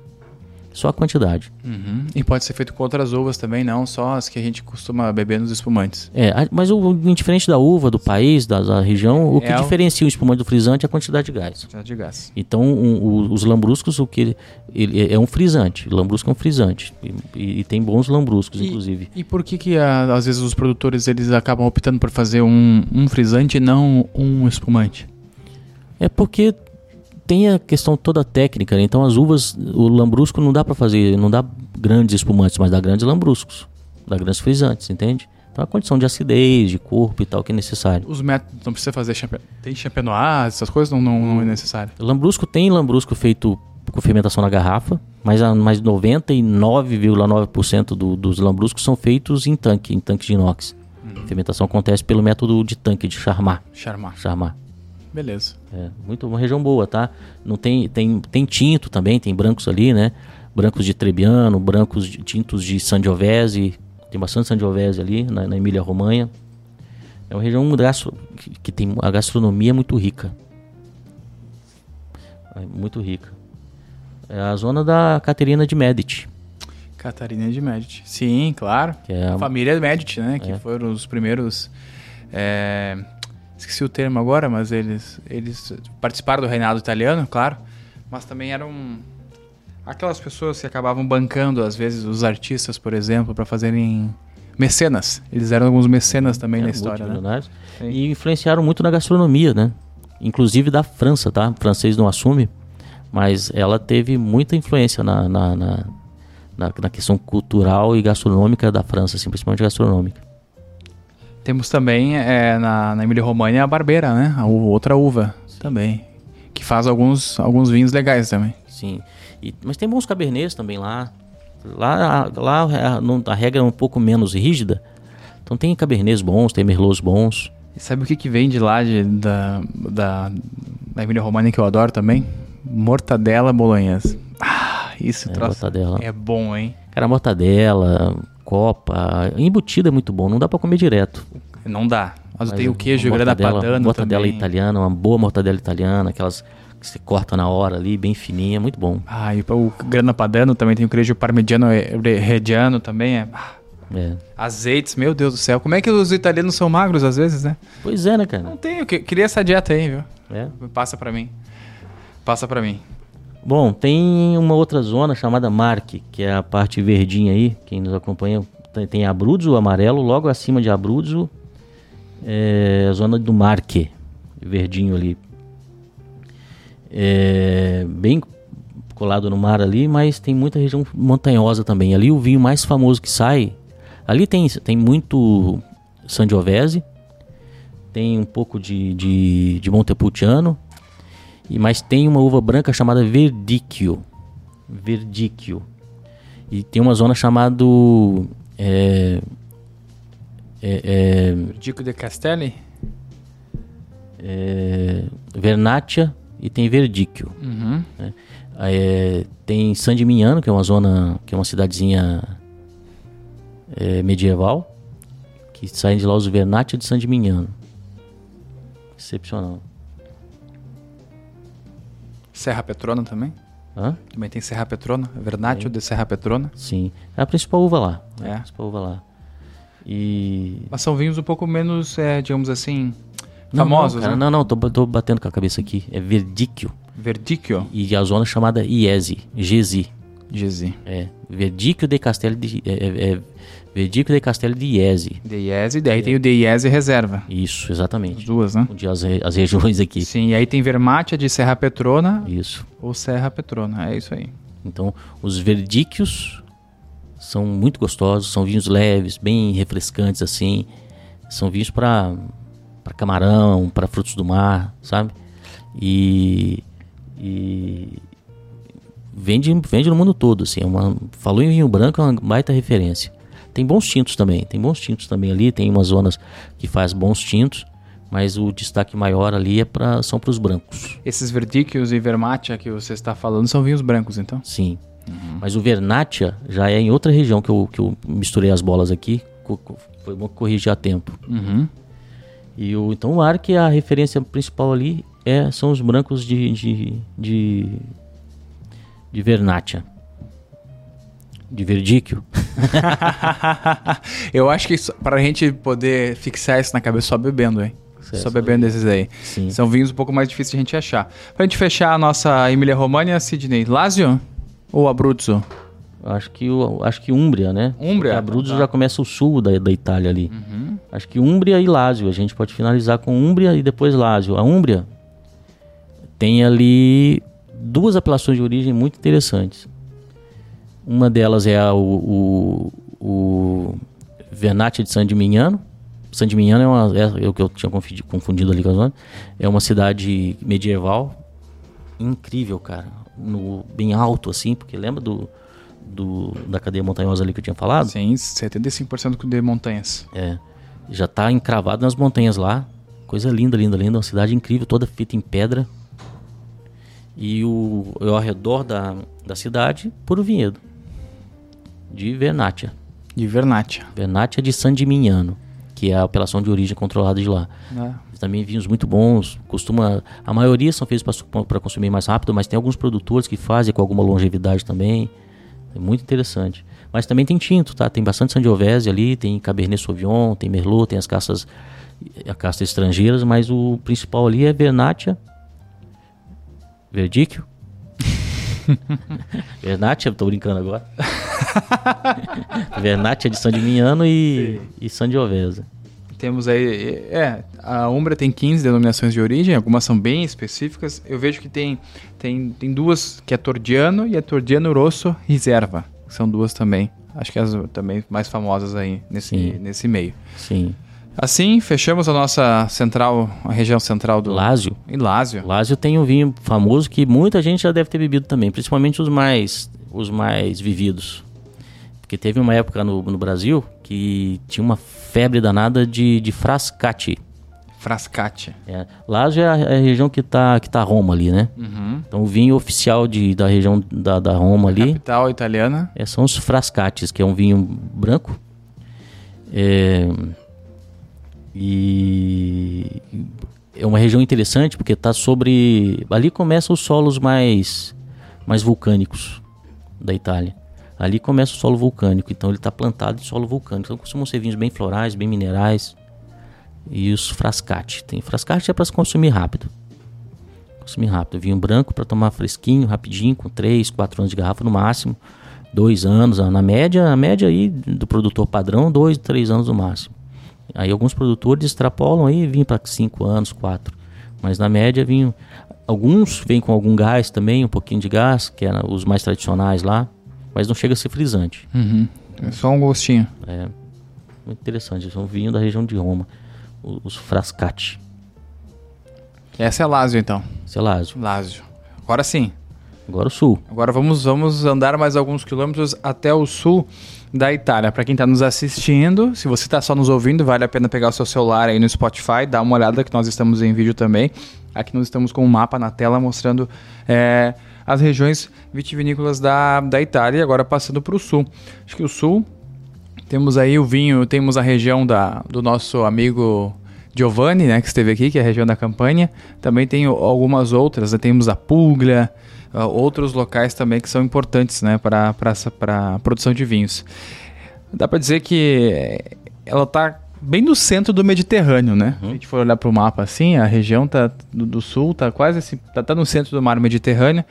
Só a quantidade. Uhum. E pode ser feito com outras uvas também, não só as que a gente costuma beber nos espumantes. É, mas o, diferente da uva, do país, da, da região, o que é diferencia o... espumante do frisante é a quantidade de gás. Quantidade de gás. Então, um, o, os lambruscos, o que ele, ele, é um frisante. Lambrusco é um frisante. E, e tem bons lambruscos, e, inclusive. E por que que a, às vezes os produtores eles acabam optando por fazer um, um frisante e não um espumante? É porque tem a questão toda técnica, né? então as uvas, o lambrusco não dá para fazer, não dá grandes espumantes, mas dá grandes lambruscos, dá grandes frisantes, entende? Então a condição de acidez, de corpo e tal que é necessário. Os métodos, não precisa fazer champ... tem champenoise, essas coisas não, não, não é necessário. Lambrusco tem lambrusco feito com fermentação na garrafa, mas a, mais 99,9% do, dos lambruscos são feitos em tanque, em tanque de inox. A fermentação acontece pelo método de tanque, de charmar. Charmar. Charmar. Beleza. É, muito uma região boa, tá? Não tem, tem, tem tinto também, tem brancos ali, né? Brancos de Trebbiano, brancos de, tintos de Sangiovese, tem bastante Sangiovese ali na, na Emília Romanha. É uma região que, que, tem a gastronomia muito rica. É muito rica. É a zona da Caterina de Medici. Catarina de Medici. Sim, claro. Que é a família Medici, né? Que é. foram os primeiros é, esqueci o termo agora, mas eles, eles participaram do reinado italiano, claro, mas também eram aquelas pessoas que acabavam bancando, às vezes, os artistas, por exemplo, para fazerem mecenas. Eles eram alguns mecenas também é, na história, né? E influenciaram muito na gastronomia, né? Inclusive da França, tá? O francês não assume, mas ela teve muita influência na, na, na, na, na questão cultural e gastronômica da França, assim, principalmente gastronômica. Temos também é, na, na Emília Romagna a Barbeira, né? A uva, outra uva também. Que faz alguns, alguns vinhos legais também. Sim. E, mas tem bons cabernets também lá. Lá, lá a, a, regra é um pouco menos rígida. Então tem cabernets bons, tem merlots bons. E sabe o que, que vem de lá, de, da, da, da Emília Romagna que eu adoro também? Mortadela bolonhesa. Ah, isso é, mortadela. é bom, hein? Cara, mortadela, copa. Embutido é muito bom, não dá para comer direto. Não dá. Mas, Mas tem o queijo grana padano Mortadela também. italiana, uma boa mortadela italiana, aquelas que você corta na hora ali, bem fininha, muito bom. Ah, e o grana padano também tem o queijo parmigiano reggiano também, é... É. Azeites, meu Deus do céu. Como é que os italianos são magros às vezes, né? Pois é, né, cara? Não tenho. Queria essa dieta aí, viu? É. Passa pra mim. Passa pra mim. Bom, tem uma outra zona chamada Marque, que é a parte verdinha aí, quem nos acompanha tem Abruzzo, amarelo, logo acima de Abruzzo é a zona do Marque, verdinho ali. É bem colado no mar ali, mas tem muita região montanhosa também. Ali o vinho mais famoso que sai, ali tem, tem muito Sangiovese, tem um pouco de, de, de Montepulciano, mas tem uma uva branca chamada Verdicchio. Verdicchio. E tem uma zona chamada. É, é, é, Verdicchio de Castelli? É, Vernaccia e tem Verdicchio. Uhum. Né? É, tem San Dimiano, que é uma zona, que é uma cidadezinha é, medieval, que saem de lá os Vernaccia de San Dimiano. Excepcional. Serra Petrona também? Hã? Também tem Serra Petrona, Vernatio de Serra Petrona. Sim, é a principal uva lá. É. A principal uva lá. E... Mas são vinhos um pouco menos, é, digamos assim, não, famosos, não, cara, né? Não, não, tô, tô batendo com a cabeça aqui. É Verdicchio. Verdicchio? E a zona chamada Iesi, Gesi. Gesi. É, Verdicchio de Castelli de... É, é, é Verdicchio de Castelli de Iesi. De Iesi, daí é. tem o de Iesi Reserva. Isso, exatamente. As duas, né? Onde as, as regiões aqui. Sim, e aí tem Vermátia de Serra Petrona. Isso. Ou Serra Petrona, é isso aí. Então, os verdíquios são muito gostosos, são vinhos leves, bem refrescantes assim. São vinhos para para camarão, para frutos do mar, sabe? E, e vende, vende no mundo todo, assim. É uma, falou em vinho branco, é uma baita referência. Tem bons tintos também, tem bons tintos também ali, tem umas zonas que faz bons tintos, mas o destaque maior ali é pra, são para os brancos. Esses verdíquios e vermatia que você está falando são vinhos brancos, então? Sim. Uhum. Mas o vernatia já é em outra região que eu, que eu misturei as bolas aqui. foi bom corrigir a tempo. Uhum. E o, então o Arc, a referência principal ali é, são os brancos de, de, de, de Vernátia. De Verdíquio. Eu acho que isso, pra gente poder fixar isso na cabeça só bebendo, hein? Certo. Só bebendo esses aí. Sim. São vinhos um pouco mais difíceis de a gente achar. Pra gente fechar a nossa Emília Romagna, Sidney, Lazio ou Abruzzo? Acho que, acho que Úmbria, né? Úmbria, Porque Abruzzo tá. já começa o sul da, da Itália ali. Acho que Úmbria e Lásio. A gente pode finalizar com Úmbria e depois Lásio. A Úmbria tem ali duas apelações de origem muito interessantes. Uma delas é a, o, o, o Vernaccia de San Dimignano. San Dimignano é, uma, é o que eu tinha confundido, confundido ali com a zona. É uma cidade medieval incrível, cara. No, bem alto, assim, porque lembra do, do, da cadeia montanhosa ali que eu tinha falado? Sim, 75% de montanhas. É. Já tá encravado nas montanhas lá. Coisa linda, linda, linda. Uma cidade incrível, toda feita em pedra. E o, e ao redor da, da cidade, puro vinhedo. De Vernaccia. De Vernaccia. Vernaccia de San Dimignano, que é a apelação de origem controlada de lá. né? Também vinhos muito bons. Costuma, a maioria são feitos para consumir mais rápido, mas tem alguns produtores que fazem com alguma longevidade também. É muito interessante. Mas também tem tinto, tá? Tem bastante Sangiovese ali, tem Cabernet Sauvignon, tem Merlot, tem as caças a caça estrangeiras, mas o principal ali é Vernaccia, Verdicchio. Vernaccia, tô brincando agora. Vernaccia de San Dimignano e, e Sangiovese. Temos aí, é, a Umbra tem 15 denominações de origem, algumas são bem específicas. Eu vejo que tem, tem, tem duas, que é Tordiano e é Tordiano Rosso Reserva, são duas também. Acho que as também mais famosas aí nesse, Sim. nesse meio. Sim. Assim, fechamos a nossa central, a região central do Lásio. Em Lásio. Lásio tem um vinho famoso que muita gente já deve ter bebido também, principalmente os mais, os mais vividos. Porque teve uma época no, no Brasil que tinha uma febre danada de, de frascati. Frascati. É, Lásio é a, é a região que tá, que tá Roma ali, né? Uhum. Então o vinho oficial de, da região da, da Roma ali Capital italiana. é, são os frascates, que é um vinho branco. É, e é uma região interessante porque está sobre. Ali começam os solos mais, mais vulcânicos da Itália. Ali começa o solo vulcânico, então ele está plantado em solo vulcânico. Então costumam ser vinhos bem florais, bem minerais. E os frascati. Tem frascati é para se consumir rápido. Consumir rápido. Vinho branco para tomar fresquinho, rapidinho, com 3, 4 anos de garrafa no máximo. Dois anos, na média, a média aí do produtor padrão, dois, três anos no máximo. Aí alguns produtores extrapolam aí vinho para 5 anos, 4. Mas na média vinho. Alguns vêm com algum gás também, um pouquinho de gás, que eram os mais tradicionais lá. Mas não chega a ser frisante. Uhum. É só um gostinho. É muito interessante. São vinho da região de Roma. Os frascati. Essa é Lásio, então. Selásio. Lásio. Agora sim. Agora o sul. Agora vamos, vamos andar mais alguns quilômetros até o sul da Itália. Para quem está nos assistindo, se você está só nos ouvindo, vale a pena pegar o seu celular aí no Spotify, dar uma olhada que nós estamos em vídeo também. Aqui nós estamos com um mapa na tela mostrando é, as regiões vitivinícolas da, da Itália. Agora passando para o sul. Acho que o sul temos aí o vinho, temos a região da, do nosso amigo Giovanni, né, que esteve aqui, que é a região da Campanha. Também tem algumas outras, né, temos a Puglia, ah, outros locais também que são importantes, né, para a produção de vinhos. Dá para dizer que ela tá bem no centro do Mediterrâneo, né? Se a gente for olhar para o mapa assim, a região tá do, do sul tá quase assim, tá, tá no centro do mar Mediterrâneo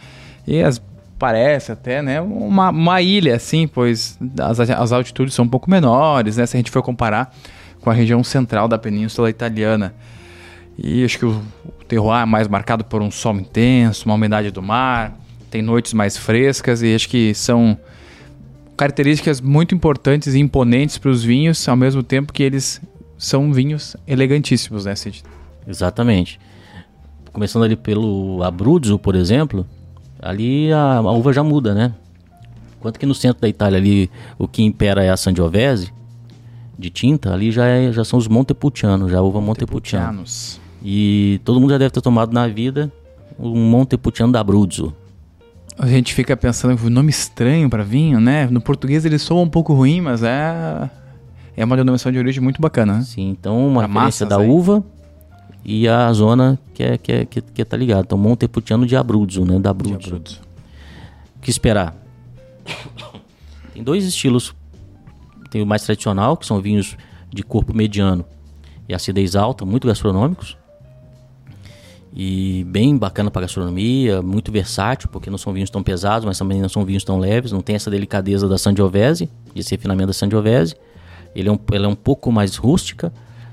e as parece até, né, uma, uma ilha assim, pois as, as altitudes são um pouco menores, né, se a gente for comparar com a região central da Península Italiana. E acho que o terroir é mais marcado por um sol intenso, uma umidade do mar, tem noites mais frescas e acho que são características muito importantes e imponentes para os vinhos, ao mesmo tempo que eles são vinhos elegantíssimos, né, Cid? Exatamente. Começando ali pelo Abruzzo, por exemplo, ali a, a uva já muda, né? Enquanto que no centro da Itália ali o que impera é a Sangiovese de tinta, ali já, é- já são os Montepulciano, já a uva Montepulciano. Montepulcianos. E todo mundo já deve ter tomado na vida um Montepulciano da Abruzzo. A gente fica pensando que o nome estranho para vinho, né? No português ele soa um pouco ruim, mas é é uma denominação de origem muito bacana, né? Sim, então uma massas da aí. uva e a zona que é, que é, que, que tá ligado. Então Montepulciano de Abruzzo, né? Da Abruzzo. Abruzzo. O que esperar? Tem dois estilos. Tem o mais tradicional, que são vinhos de corpo mediano e acidez alta, muito gastronômicos. E bem bacana para gastronomia, muito versátil, porque não são vinhos tão pesados, mas também não são vinhos tão leves, não tem essa delicadeza da Sangiovese, esse refinamento da Sangiovese. Ele é um, ela é um pouco mais rústica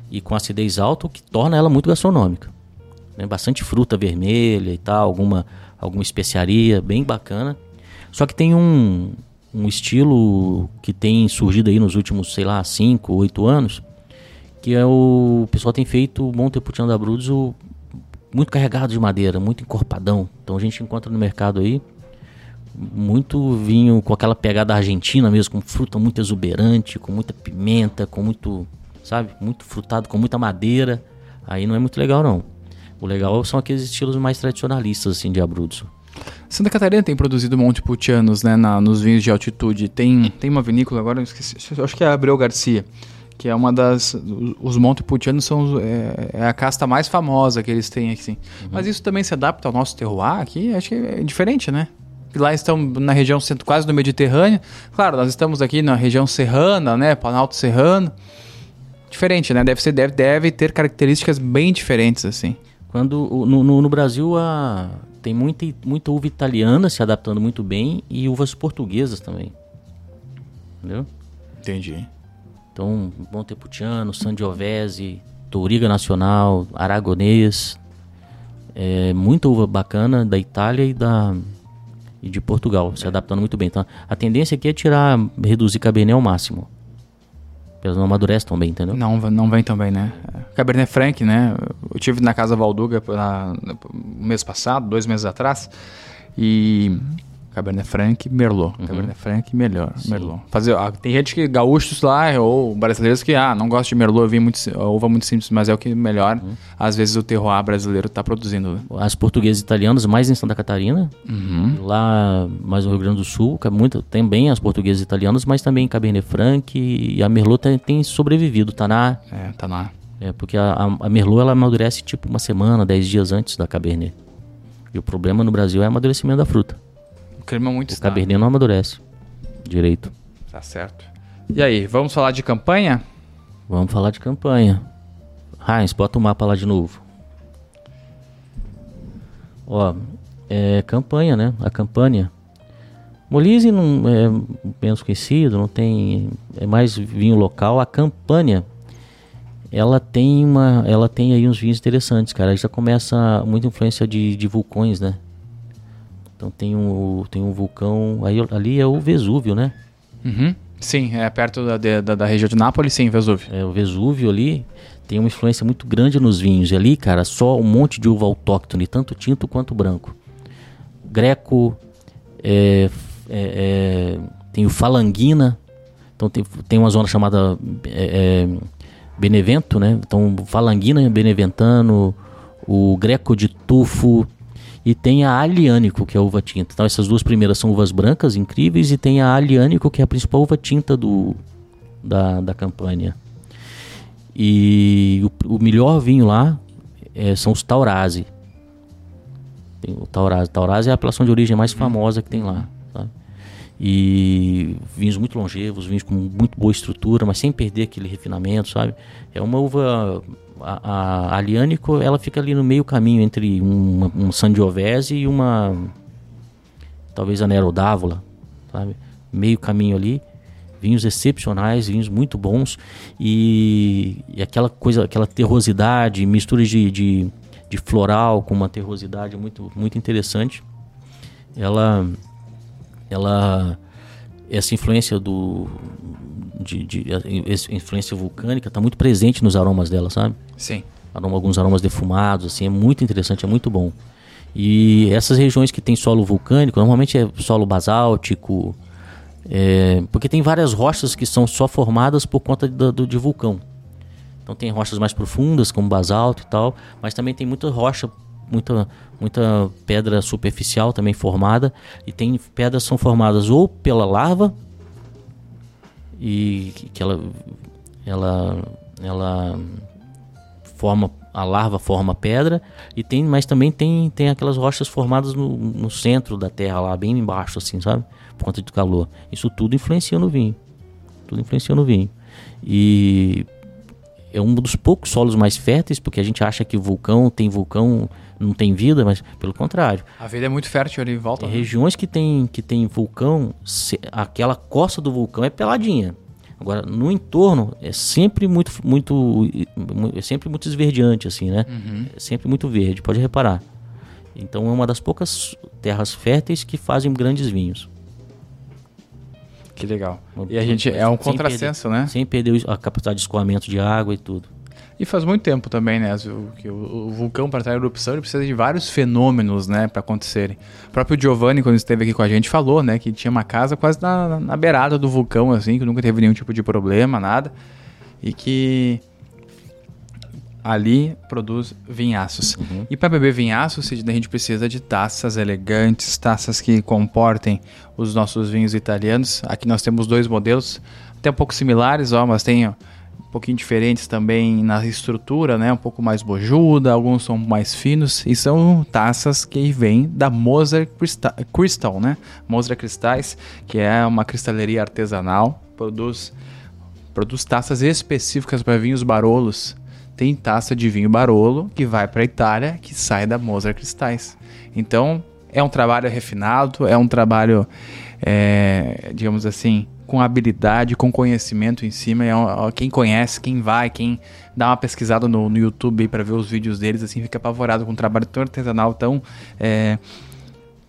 e com acidez alta, o que torna ela muito gastronômica. Né? Bastante fruta vermelha e tal, alguma, alguma especiaria, bem bacana. Só que tem um, um estilo que tem surgido aí nos últimos, sei lá, 5, 8 anos, que é o, o pessoal tem feito o Montepulciano da Abruzzo muito carregado de madeira, muito encorpadão. Então a gente encontra no mercado aí muito vinho com aquela pegada argentina mesmo, com fruta muito exuberante, com muita pimenta, com muito, sabe, muito frutado, com muita madeira. Aí não é muito legal não. O legal são aqueles estilos mais tradicionalistas assim de Abruzzo. Santa Catarina tem produzido Montepulcianos, né, na, nos vinhos de altitude. Tem, tem uma vinícola agora, esqueci, acho que é Abreu Garcia, que é uma das... Os Montepulcianos são é, é a casta mais famosa que eles têm aqui. sim. Mas isso também se adapta ao nosso terroir aqui? Acho que é diferente, né? Que Lá estão na região centro, quase no Mediterrâneo. Claro, nós estamos aqui na região serrana, né? Planalto Serrano. Diferente, né? Deve, ser, deve, deve ter características bem diferentes, assim. Quando o- no, no, no Brasil a, tem muita, muita uva italiana se adaptando muito bem e uvas portuguesas também. Entendeu? Entendi. Então, Montepulciano, Sangiovese, Touriga Nacional, Aragonês, é, muita uva bacana da Itália e da e de Portugal, se adaptando muito bem. Então, a tendência aqui é tirar, reduzir Cabernet ao máximo. Elas não amadurecem tão bem, entendeu? Não, não vem também, né? Cabernet Franc, né? Eu tive na casa Valduga na, no mês passado, dois meses atrás, e Cabernet Franc, Merlot. Cabernet Franc, melhor, Merlot. Fazer, ah, tem gente que gaúchos lá ou brasileiros que ah, não gosta de Merlot, vinho muito, uva muito simples, mas é o que melhor. Às vezes o terroir brasileiro está produzindo. As portuguesas e italianas, mais em Santa Catarina, lá mais no Rio Grande do Sul, que é muito, também as portuguesas e italianas, mas também Cabernet Franc e a Merlot tem, tem sobrevivido, tá na... É, tá lá. É, porque a, a- a Merlot ela amadurece tipo uma semana, dez dias antes da Cabernet. E o problema no Brasil é o amadurecimento da fruta. O clima muito O. Cabernet não amadurece direito. Tá certo. E aí, vamos falar de campanha? Vamos falar de campanha. Heinz, bota o mapa lá de novo. Ó, é campanha, né? A campanha. Molise não é menos conhecido, não tem é mais vinho local. A campanha ela tem uma, ela tem aí uns vinhos interessantes, cara. Já começa muita influência de, de vulcões, né? Então tem um, tem um vulcão, aí ali é o Vesúvio, né? Uhum. Sim, é perto da, da, da região de Nápoles, sim, Vesúvio. É, o Vesúvio ali tem uma influência muito grande nos vinhos. E ali, cara, só um monte de uva autóctone, tanto tinto quanto branco. Greco, é, é, é, tem o Falanguina, então tem, tem uma zona chamada é, é, Benevento, né? Então, Falanguina, Beneventano, o Greco de Tufo e tem a Aliânico, que é a uva tinta. Então, essas duas primeiras são uvas brancas incríveis e tem a Aliânico, que é a principal uva tinta do, da, da campanha. E o, o melhor vinho lá é, são os Taurasi. Tem o Taurasi. Taurasi é a apelação de origem mais famosa que tem lá. sabe? E vinhos muito longevos, vinhos com muito boa estrutura, mas sem perder aquele refinamento, sabe? É uma uva. A, a Aliânico, ela fica ali no meio caminho entre uma, um Sangiovese e uma. Talvez a Nero d'Avola, sabe? Meio caminho ali vinhos excepcionais, vinhos muito bons e, e aquela coisa, aquela terrosidade, mistura de, de, de floral com uma terrosidade muito, muito interessante. Ela, ela, essa influência do, de, de influência vulcânica está muito presente nos aromas dela, sabe? Sim. Aroma, alguns aromas defumados, assim, é muito interessante, é muito bom. E essas regiões que tem solo vulcânico, normalmente é solo basáltico, é, porque tem várias rochas que são só formadas por conta do, do- de vulcão. Então tem rochas mais profundas, como basalto e tal, mas também tem muita rocha, muita, muita pedra superficial também formada, e tem pedras que são formadas ou pela larva, e que ela ela, ela forma a larva forma pedra e tem, mas também tem, tem aquelas rochas formadas no, no centro da terra lá, bem embaixo, assim, sabe? Por conta do calor. Isso tudo influencia no vinho. Tudo influencia no vinho. E é um dos poucos solos mais férteis, porque a gente acha que vulcão tem vulcão não tem vida, mas pelo contrário. A vida é muito fértil ali em volta. Né? Regiões que tem, que tem vulcão, aquela costa do vulcão é peladinha. Agora, no entorno é sempre muito, muito, é sempre muito esverdeante, assim, né? Uhum. É sempre muito verde, pode reparar. Então é uma das poucas terras férteis que fazem grandes vinhos. Que legal. E a gente é um contrassenso, né? Sem perder a capacidade de escoamento de água e tudo. E faz muito tempo também, né? Que o, vulcão para estar em erupção ele precisa de vários fenômenos, né, para acontecerem. O próprio Giovanni, quando esteve aqui com a gente, falou, né, que tinha uma casa quase na, na beirada do vulcão, assim, que nunca teve nenhum tipo de problema, nada, e que ali produz vinhaços. Uhum. E para beber vinhaços, a gente precisa de taças elegantes, taças que comportem os nossos vinhos italianos. Aqui nós temos dois modelos, até um pouco similares, ó, mas tem pouquinho diferentes também na estrutura, né? Um pouco mais bojuda, alguns são mais finos e são taças que vêm da Moser Crystal, né? Moser Cristais, que é uma cristaleria artesanal, produz produz taças específicas para vinhos barolos. Tem taça de vinho barolo que vai para a Itália, que sai da Moser Cristais. Então, é um trabalho refinado, é um trabalho, é, digamos assim, com habilidade, com conhecimento em cima. É, quem conhece, quem vai, quem dá uma pesquisada no, no YouTube para ver os vídeos deles, assim, fica apavorado com um trabalho tão artesanal, tão. É,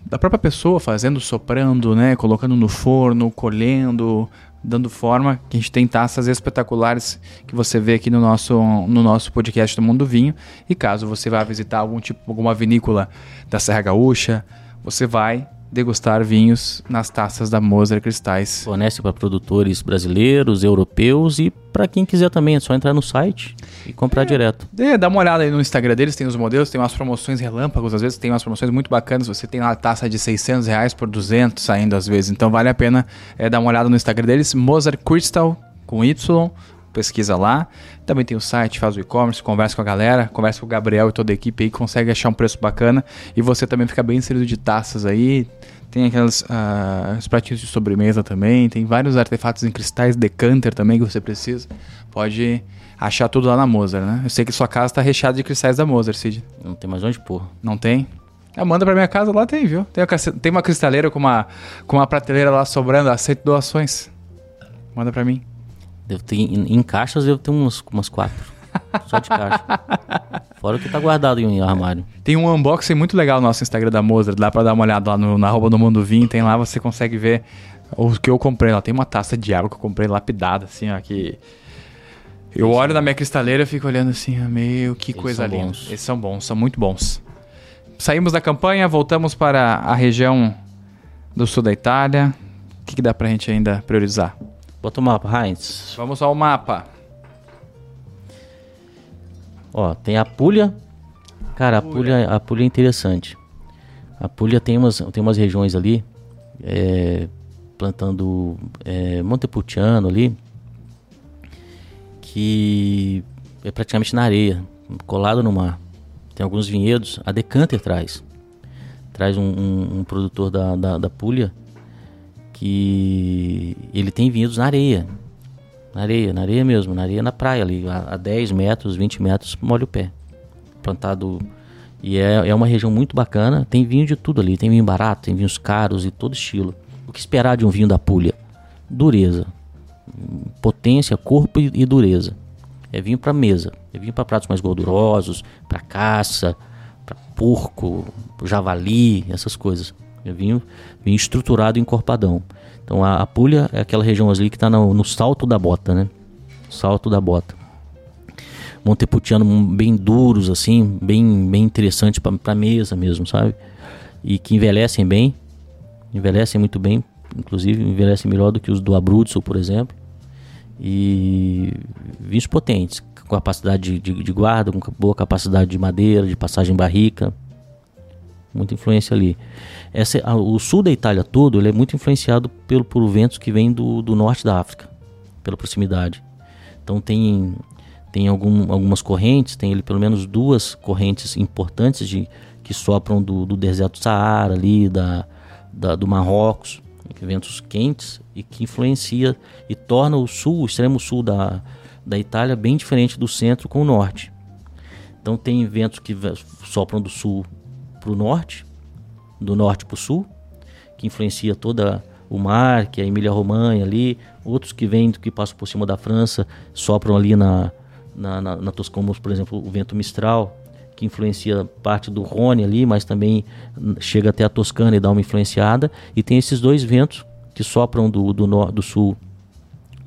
da própria pessoa fazendo, soprando, né? Colocando no forno, colhendo, dando forma. Que a gente tem taças espetaculares que você vê aqui no nosso, no nosso podcast do Mundo Vinho. E caso você vá visitar algum tipo, alguma vinícola da Serra Gaúcha, você vai degustar vinhos nas taças da Moser Cristais. Fornece para produtores brasileiros, europeus e para quem quiser também, é só entrar no site e comprar é, direto. É, dá uma olhada aí no Instagram deles, tem os modelos, tem umas promoções relâmpagos, às vezes tem umas promoções muito bacanas, você tem lá a taça de 600 reais por 200 saindo às vezes, então vale a pena é, dar uma olhada no Instagram deles, Moser Crystal com Y, pesquisa lá. Também tem o site, faz o e-commerce, conversa com a galera, conversa com o Gabriel e toda a equipe aí, consegue achar um preço bacana. E você também fica bem inserido de taças aí. Tem aquelas uh, os pratinhos de sobremesa também. Tem vários artefatos em cristais, decanter também que você precisa. Pode achar tudo lá na Moser, né? Eu sei que sua casa está recheada de cristais da Moser, Cid. Não tem mais onde pôr. Não tem? Ah, manda pra minha casa, lá tem, viu? Tem, tem uma cristaleira com uma, com uma prateleira lá sobrando, aceito doações. Manda pra mim. Devo ter, em, em caixas devo ter umas, umas quatro. Só de caixa. Fora o que tá guardado em um armário. Tem um unboxing muito legal no nosso Instagram da Mozart. Dá pra dar uma olhada lá no, na roupa do Mundo Vinho. Tem lá, você consegue ver o que eu comprei lá. Tem uma taça de água que eu comprei lapidada, assim, ó, que... Eu olho na minha cristaleira e fico olhando assim, ah, meu, que Eles coisa linda. Bons. Eles são bons, são muito bons. Saímos da campanha, voltamos para a região do sul da Itália. O que, que dá pra gente ainda priorizar? Bota o mapa, Heinz. Vamos ao mapa. Ó, tem a Puglia. Cara, a Puglia, a Puglia é interessante. A Puglia tem umas, tem umas regiões ali, é, plantando é, Montepulciano ali, que é praticamente na areia, colado no mar. Tem alguns vinhedos, a Decanter traz. Traz um, um, um produtor da, da, da que ele tem vinhedos na areia. Na areia, na areia mesmo, na areia na praia ali, a, a 10 metros, 20 metros, molha o pé. Plantado. E é, é uma região muito bacana, tem vinho de tudo ali, tem vinho barato, tem vinhos caros e todo estilo. O que esperar de um vinho da Puglia? Dureza, potência, corpo e, e dureza. É vinho para mesa, é vinho para pratos mais gordurosos, para caça, para porco, javali, essas coisas. É vinho, vinho estruturado encorpadão. Então a, a pulha é aquela região ali que está no, no, salto da bota, né? Salto da bota. Montepulciano bem duros, assim, bem, bem interessante para mesa mesmo, sabe? E que envelhecem bem, envelhecem muito bem, inclusive envelhecem melhor do que os do Abruzzo, por exemplo. E vinhos potentes, com capacidade de, de, de guarda, com boa capacidade de madeira, de passagem barrica muita influência ali. Essa, a, o sul da Itália todo ele é muito influenciado pelo, por ventos que vêm do, do norte da África, pela proximidade. Então tem tem algum, algumas correntes, tem ele pelo menos duas correntes importantes de que sopram do, do deserto Saara ali, da, da, do Marrocos, ventos quentes e que influencia e torna o sul, o extremo sul da, da Itália bem diferente do centro com o norte. Então tem ventos que sopram do sul para o norte, do norte para o sul, que influencia toda o mar, que é a Emília-Romanha ali, outros que vêm, que passam por cima da França, sopram ali na, na, na, na Toscana, por exemplo, o vento Mistral, que influencia parte do Rhône ali, mas também chega até a Toscana e dá uma influenciada. E tem esses dois ventos que sopram do, do, no, do sul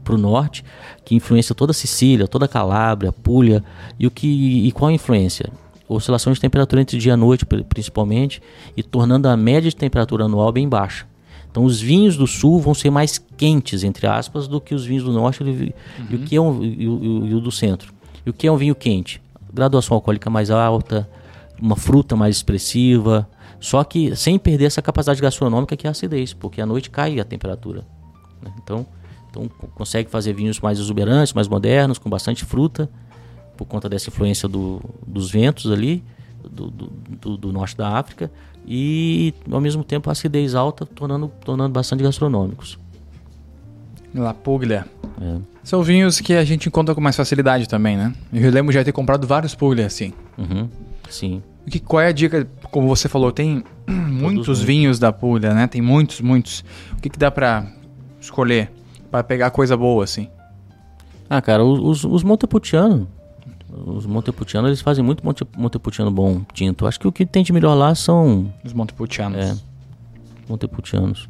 para o norte, que influencia toda a Sicília, toda a Calábria, Puglia. E, o que, e qual a influência? Oscilações de temperatura entre dia e noite, principalmente, e tornando a média de temperatura anual bem baixa. Então, os vinhos do sul vão ser mais quentes, entre aspas, do que os vinhos do norte uhum. e, o que é um, e, o, e o do centro. E o que é um vinho quente? Graduação alcoólica mais alta, uma fruta mais expressiva, só que sem perder essa capacidade gastronômica que é a acidez, porque à noite cai a temperatura. Né? Então, então consegue fazer vinhos mais exuberantes, mais modernos, com bastante fruta, por conta dessa influência do, dos ventos ali, do, do, do, norte da África, e ao mesmo tempo a acidez alta, tornando, tornando bastante gastronômicos. La Puglia. É. São vinhos que a gente encontra com mais facilidade também, né? Eu lembro já ter comprado vários Puglia assim. Uhum, sim. Que, qual é a dica? Como você falou, tem muitos vinhos da Puglia, né? Tem muitos, muitos. O que, que dá para escolher para pegar coisa boa assim? Ah, cara, os, os Montepulciano, os Montepulciano, eles fazem muito Monte, Montepulciano bom tinto. Acho que o que tem de melhor lá são os Montepulcianos. É, Montepulcianos.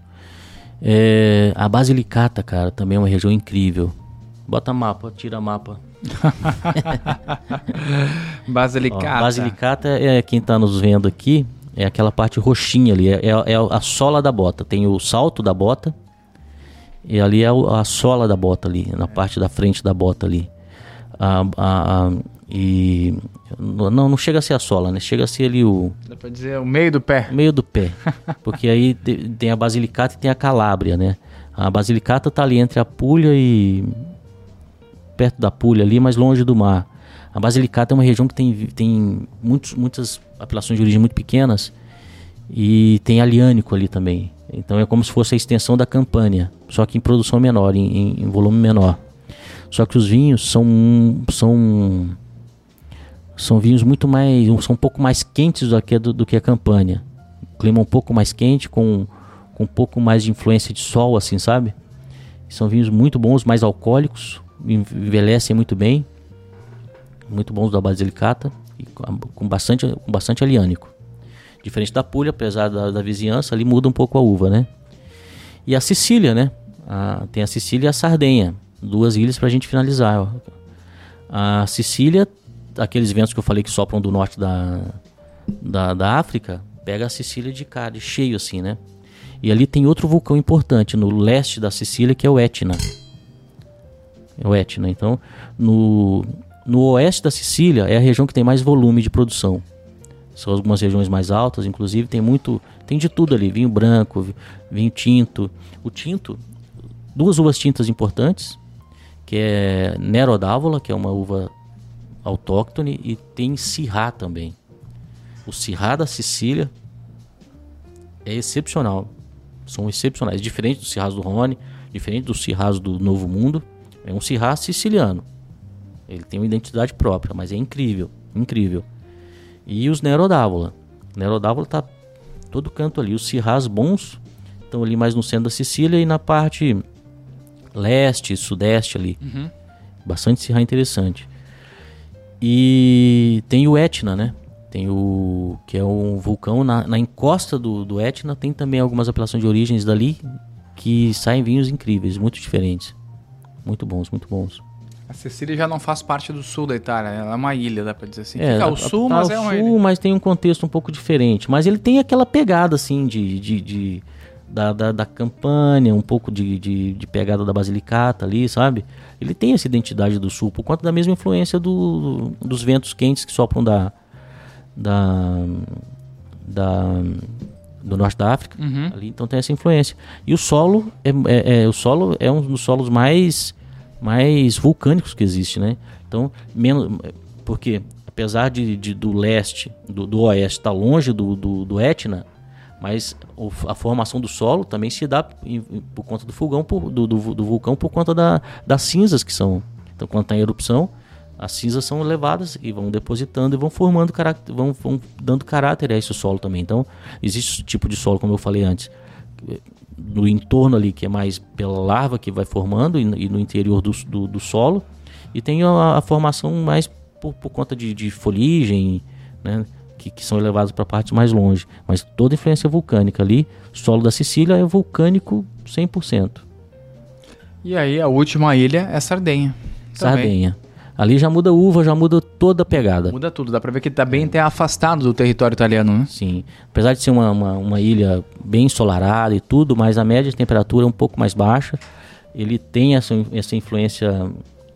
É, a Basilicata, cara, também é uma região incrível. Bota mapa, tira mapa. Basilicata. Ó, Basilicata é quem está nos vendo aqui, é aquela parte roxinha ali, é, é, a sola da bota. Tem o salto da bota e ali é a sola da bota ali, na parte da frente da bota ali. A, a, a, e não, não chega a ser a sola, né? Chega a ser ali o. Dá pra dizer o meio do pé. Meio do pé. Porque aí tem a Basilicata e tem a Calábria, né? A Basilicata tá ali entre a Puglia e. perto da Puglia ali, mas longe do mar. A Basilicata é uma região que tem, tem muitos, muitas apelações de origem muito pequenas e tem aliânico ali também. Então é como se fosse a extensão da Campânia, só que em produção menor, em, em volume menor. Só que os vinhos são, são são vinhos muito mais, são um pouco mais quentes do que, do, do que a campanha. clima um pouco mais quente, com, com um pouco mais de influência de sol, assim, sabe? São vinhos muito bons, mais alcoólicos, envelhecem muito bem, muito bons da Basilicata e com bastante, com bastante aliânico. Diferente da Puglia, apesar da, da vizinhança, ali muda um pouco a uva, né? E a Sicília, né? A, tem a Sicília e a Sardenha, duas ilhas para a gente finalizar. A Sicília aqueles ventos que eu falei que sopram do norte da, da, da África, pega a Sicília de cara, cheio assim, né? E ali tem outro vulcão importante no leste da Sicília, que é o Etna. É o Etna. Então, no, no oeste da Sicília é a região que tem mais volume de produção. São algumas regiões mais altas, inclusive tem muito, tem de tudo ali, vinho branco, vinho tinto. O tinto, duas uvas tintas importantes, que é Nero d'Avola, que é uma uva autóctone e tem Sirá também. O Sirá da Sicília é excepcional. São excepcionais. Diferente dos Sirrás do Rony, diferente dos Sirrás do Novo Mundo. É um Sirrá siciliano. Ele tem uma identidade própria, mas é incrível. Incrível. E os Nerodávola. Nerodávola tá todo canto ali. Os Sirrás bons estão ali mais no centro da Sicília e na parte leste, sudeste ali. Uhum. Bastante Sirrá interessante. E tem o Etna, né? Tem o. que é um vulcão na, na encosta do, do Etna, tem também algumas apelações de origens dali que saem vinhos incríveis, muito diferentes. Muito bons, muito bons. A Sicília já não faz parte do sul da Itália, ela é uma ilha, dá pra dizer assim. É, Fica ao sul, tá mas é uma sul, ilha. mas tem um contexto um pouco diferente. Mas ele tem aquela pegada, assim, de, de, de da, da, da campanha, um pouco de, de, de, pegada da Basilicata ali, sabe? Ele tem essa identidade do sul, por conta da mesma influência do, dos ventos quentes que sopram da, da, da do norte da África. Uhum. Ali, então tem essa influência. E o solo é, é, é, o solo é um dos solos mais mais vulcânicos que existe, né? Então, menos, porque apesar de, de do leste, do, do oeste estar tá longe do, do, do Etna, mas a formação do solo também se dá por conta do fogão, por, do, do, do, vulcão, por conta da, das cinzas que são. Então, quando está em erupção, as cinzas são levadas e vão depositando e vão formando caráter, vão, vão dando caráter a esse solo também. Então, existe tipo de solo, como eu falei antes, no entorno ali, que é mais pela larva que vai formando e, e no interior do, do, do, solo, e tem a, a formação mais por, por conta de, de foligem, né? Que, que são elevados para partes mais longe. Mas toda influência vulcânica ali, solo da Sicília é vulcânico 100%. E aí a última ilha é Sardenha. Sardenha. Também. Ali já muda uva, já muda toda a pegada. Muda tudo, dá pra ver que tá bem até afastado do território italiano, né? Sim. Apesar de ser uma, uma, uma, ilha bem ensolarada e tudo, mas a média de temperatura é um pouco mais baixa. Ele tem essa, essa influência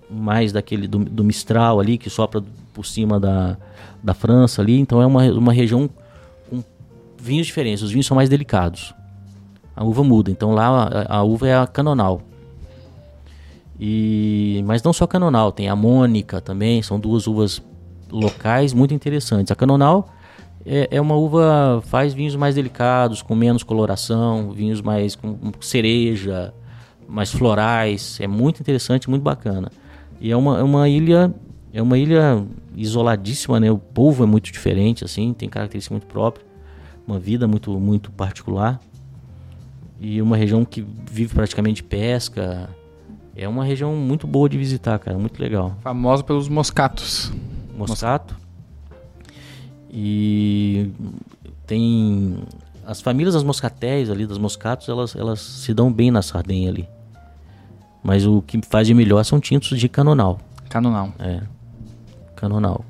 mais daquele do, do Mistral ali, que sopra por cima da, da França ali, então é uma, uma região com vinhos diferentes, os vinhos são mais delicados. A uva muda, então lá a, a uva é a canonal. E, mas não só canonal, tem a mônica também, são duas uvas locais muito interessantes. A canonal é, é, uma uva, faz vinhos mais delicados, com menos coloração, vinhos mais com cereja, mais florais, é muito interessante, muito bacana. E é uma, é uma ilha é uma ilha isoladíssima, né? O povo é muito diferente, assim, tem características muito próprias, uma vida muito, muito particular. E uma região que vive praticamente de pesca. É uma região muito boa de visitar, cara, muito legal. Famosa pelos moscatos. Moscato. E tem as famílias das moscatéis ali, das moscatos, elas, elas se dão bem na Sardenha ali. Mas o que faz de melhor são tintos de canonal. Canonal. É. Canonal.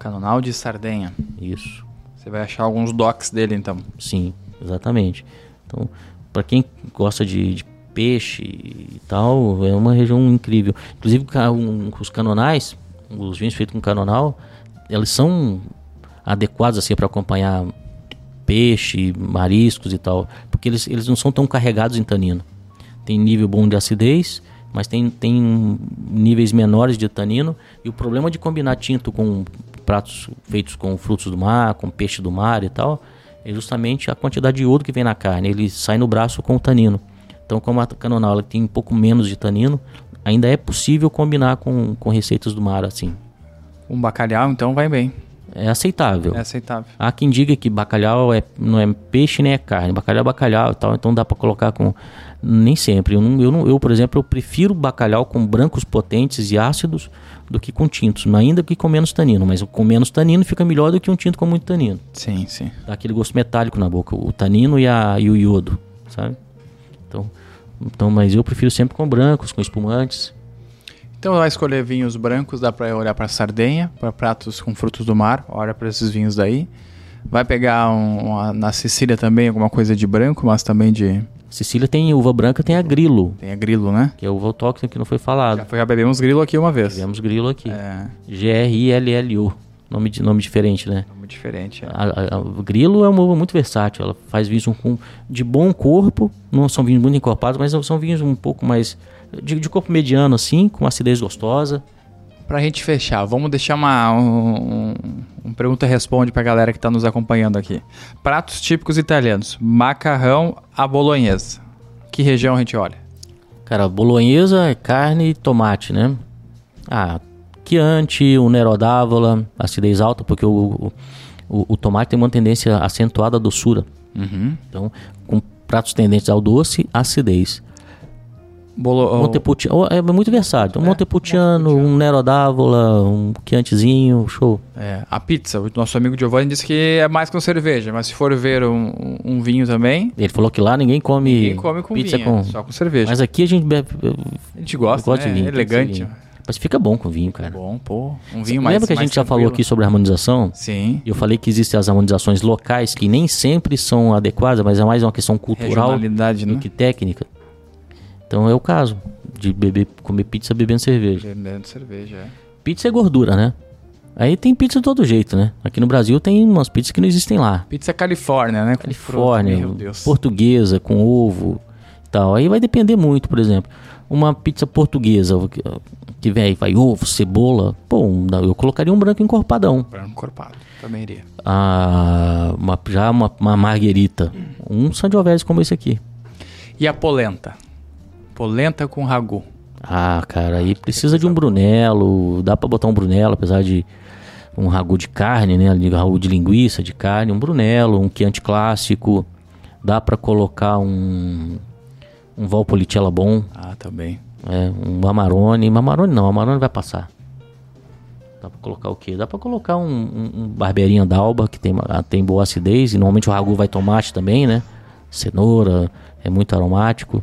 Canonal de Sardenha. Isso. Você vai achar alguns docs dele então. Sim, exatamente. Então, para quem gosta de, de, peixe e tal, é uma região incrível. Inclusive, os canonais, os vinhos feitos com canonal, eles são adequados assim para acompanhar peixe, mariscos e tal, porque eles, eles não são tão carregados em tanino. Tem nível bom de acidez mas tem, tem níveis menores de tanino. E o problema de combinar tinto com pratos feitos com frutos do mar, com peixe do mar e tal, é justamente a quantidade de iodo que vem na carne. Ele sai no braço com o tanino. Então, como a canonal tem um pouco menos de tanino, ainda é possível combinar com, com receitas do mar assim. Um bacalhau, então, vai bem. É aceitável. É aceitável. Há quem diga que bacalhau é, não é peixe nem é carne. Bacalhau é bacalhau e tal, então dá para colocar com nem sempre. Eu, não, eu, não, eu, por exemplo, eu prefiro bacalhau com brancos potentes e ácidos do que com tintos, ainda que com menos tanino. Mas com menos tanino fica melhor do que um tinto com muito tanino. Sim, sim. Dá aquele gosto metálico na boca, o tanino e, a, e o iodo, sabe? Então, então, mas eu prefiro sempre com brancos, com espumantes. Então vai escolher vinhos brancos, dá para olhar para Sardenha, para pratos com frutos do mar, olha para esses vinhos daí. Vai pegar um, uma, na Sicília também alguma coisa de branco, mas também de Sicília tem uva branca, tem a grilo. Tem a grilo, né? Que é uva autóctone que não foi falado. Já, foi, já bebemos grilo aqui uma vez. Bebemos grilo aqui. É. G-R-I-L-L-U. Nome, de, nome diferente, né? Nome diferente, é. a, a, a, grilo é uma uva muito versátil. Ela faz vinhos com, de bom corpo. Não são vinhos muito encorpados, mas são vinhos um pouco mais... De, de corpo mediano, assim, com acidez gostosa. Pra gente fechar, vamos deixar uma um, um pergunta responde pra galera que tá nos acompanhando aqui. Pratos típicos italianos. Macarrão à bolonhesa. Que região a gente olha? Cara, bolonhesa é carne e tomate, né? Ah, Chianti, o Nero d'Avola, acidez alta, porque o, o, o, tomate tem uma tendência acentuada à doçura. Uhum. Então, com pratos tendentes ao doce, acidez. Bolo... Montepulciano, é muito versátil. Um é, Montepulciano, um Nero d'Avola, um Chiantizinho, show. É, a pizza, o nosso amigo Giovanni disse que é mais com cerveja, mas se for ver um, um vinho também... Ele falou que lá ninguém come, ninguém come com pizza vinho, com... só com cerveja. Mas aqui a gente bebe... A gente gosta, gosta né? de vinho. É elegante. Mas fica bom com vinho, cara. É bom, pô. Um vinho mais Lembra que a gente já falou aqui sobre harmonização? Sim. Eu falei que existem as harmonizações locais que nem sempre são adequadas, mas é mais uma questão cultural do né? que técnica. Então é o caso de beber, comer pizza bebendo cerveja. Bebendo cerveja, é. Pizza é gordura, né? Aí tem pizza de todo jeito, né? Aqui no Brasil tem umas pizzas que não existem lá. Pizza Califórnia, né? Califórnia, portuguesa, com ovo. tal. Aí vai depender muito, por exemplo. Uma pizza portuguesa que vem aí, vai ovo, cebola. Pô, eu colocaria um branco encorpadão. Branco encorpado, também iria. Ah, uma, já uma, uma marguerita. Um sangiovese como esse aqui. E a polenta? Polenta com ragu. Ah, cara, aí precisa de um brunello. Dá para botar um brunello, apesar de um ragu de carne, né? Ragu de linguiça, de carne, um brunello, um Chianti clássico. Dá para colocar um um Valpolicella bom. Ah, também. É, um Amarone. Amarone não, Amarone vai passar. Dá pra colocar o quê? Dá pra colocar um, um, um barbeirinha d'alba, que tem, tem boa acidez. E normalmente o ragu vai tomate também, né? Cenoura, é muito aromático.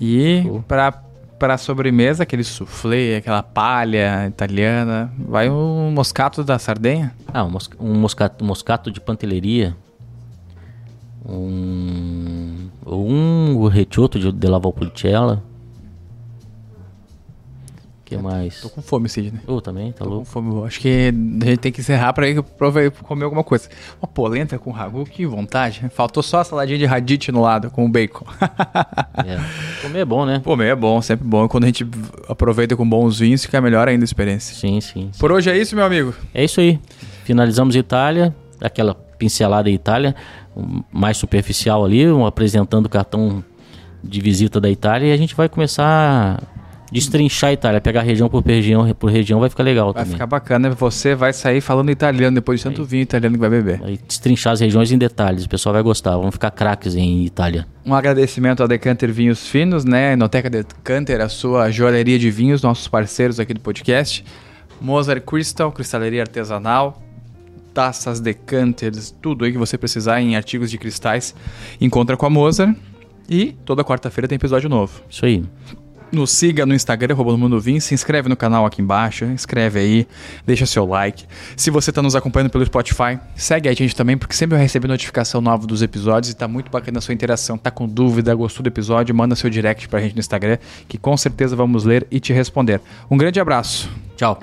E para para sobremesa, aquele soufflé, aquela palha italiana, vai um moscato da Sardenha? Ah, um, um moscato, moscato de panteleria. Um um retiotto de, de la Valpolicella que mais? Tô com fome, Sidney. Eu também, tá tô louco? com fome. Acho que a gente tem que encerrar pra ir comer alguma coisa. Uma polenta com ragu, que vontade. Faltou só a saladinha de radite no lado, com o bacon. é. Comer é bom, né? Comer é bom, sempre bom. E quando a gente aproveita com bons vinhos, fica melhor ainda a experiência. Sim, sim, sim. Por hoje é isso, meu amigo? É isso aí. Finalizamos Itália, aquela pincelada Itália, mais superficial ali, um apresentando o cartão de visita da Itália e a gente vai começar destrinchar a Itália, pegar região por região, por região vai ficar legal vai também. Vai ficar bacana, você vai sair falando italiano depois de tanto vinho italiano que vai beber. Vai destrinchar as regiões em detalhes, o pessoal vai gostar, vão ficar craques em Itália. Um agradecimento ao Decanter Vinhos Finos, né? Enoteca Decanter, a sua joalheria de vinhos, nossos parceiros aqui do podcast. Mozart Crystal, cristaleria artesanal, taças, decanters, tudo aí que você precisar em artigos de cristais, encontra com a Mozart. E toda quarta-feira tem episódio novo. Isso aí. Nos siga no Instagram, arroba Mundo Vinho, se inscreve no canal aqui embaixo, inscreve aí, deixa seu like. Se você está nos acompanhando pelo Spotify, segue a gente também, porque sempre vai receber notificação nova dos episódios e tá muito bacana a sua interação. Tá com dúvida, gostou do episódio, manda seu direct pra gente no Instagram, que com certeza vamos ler e te responder. Um grande abraço. Tchau.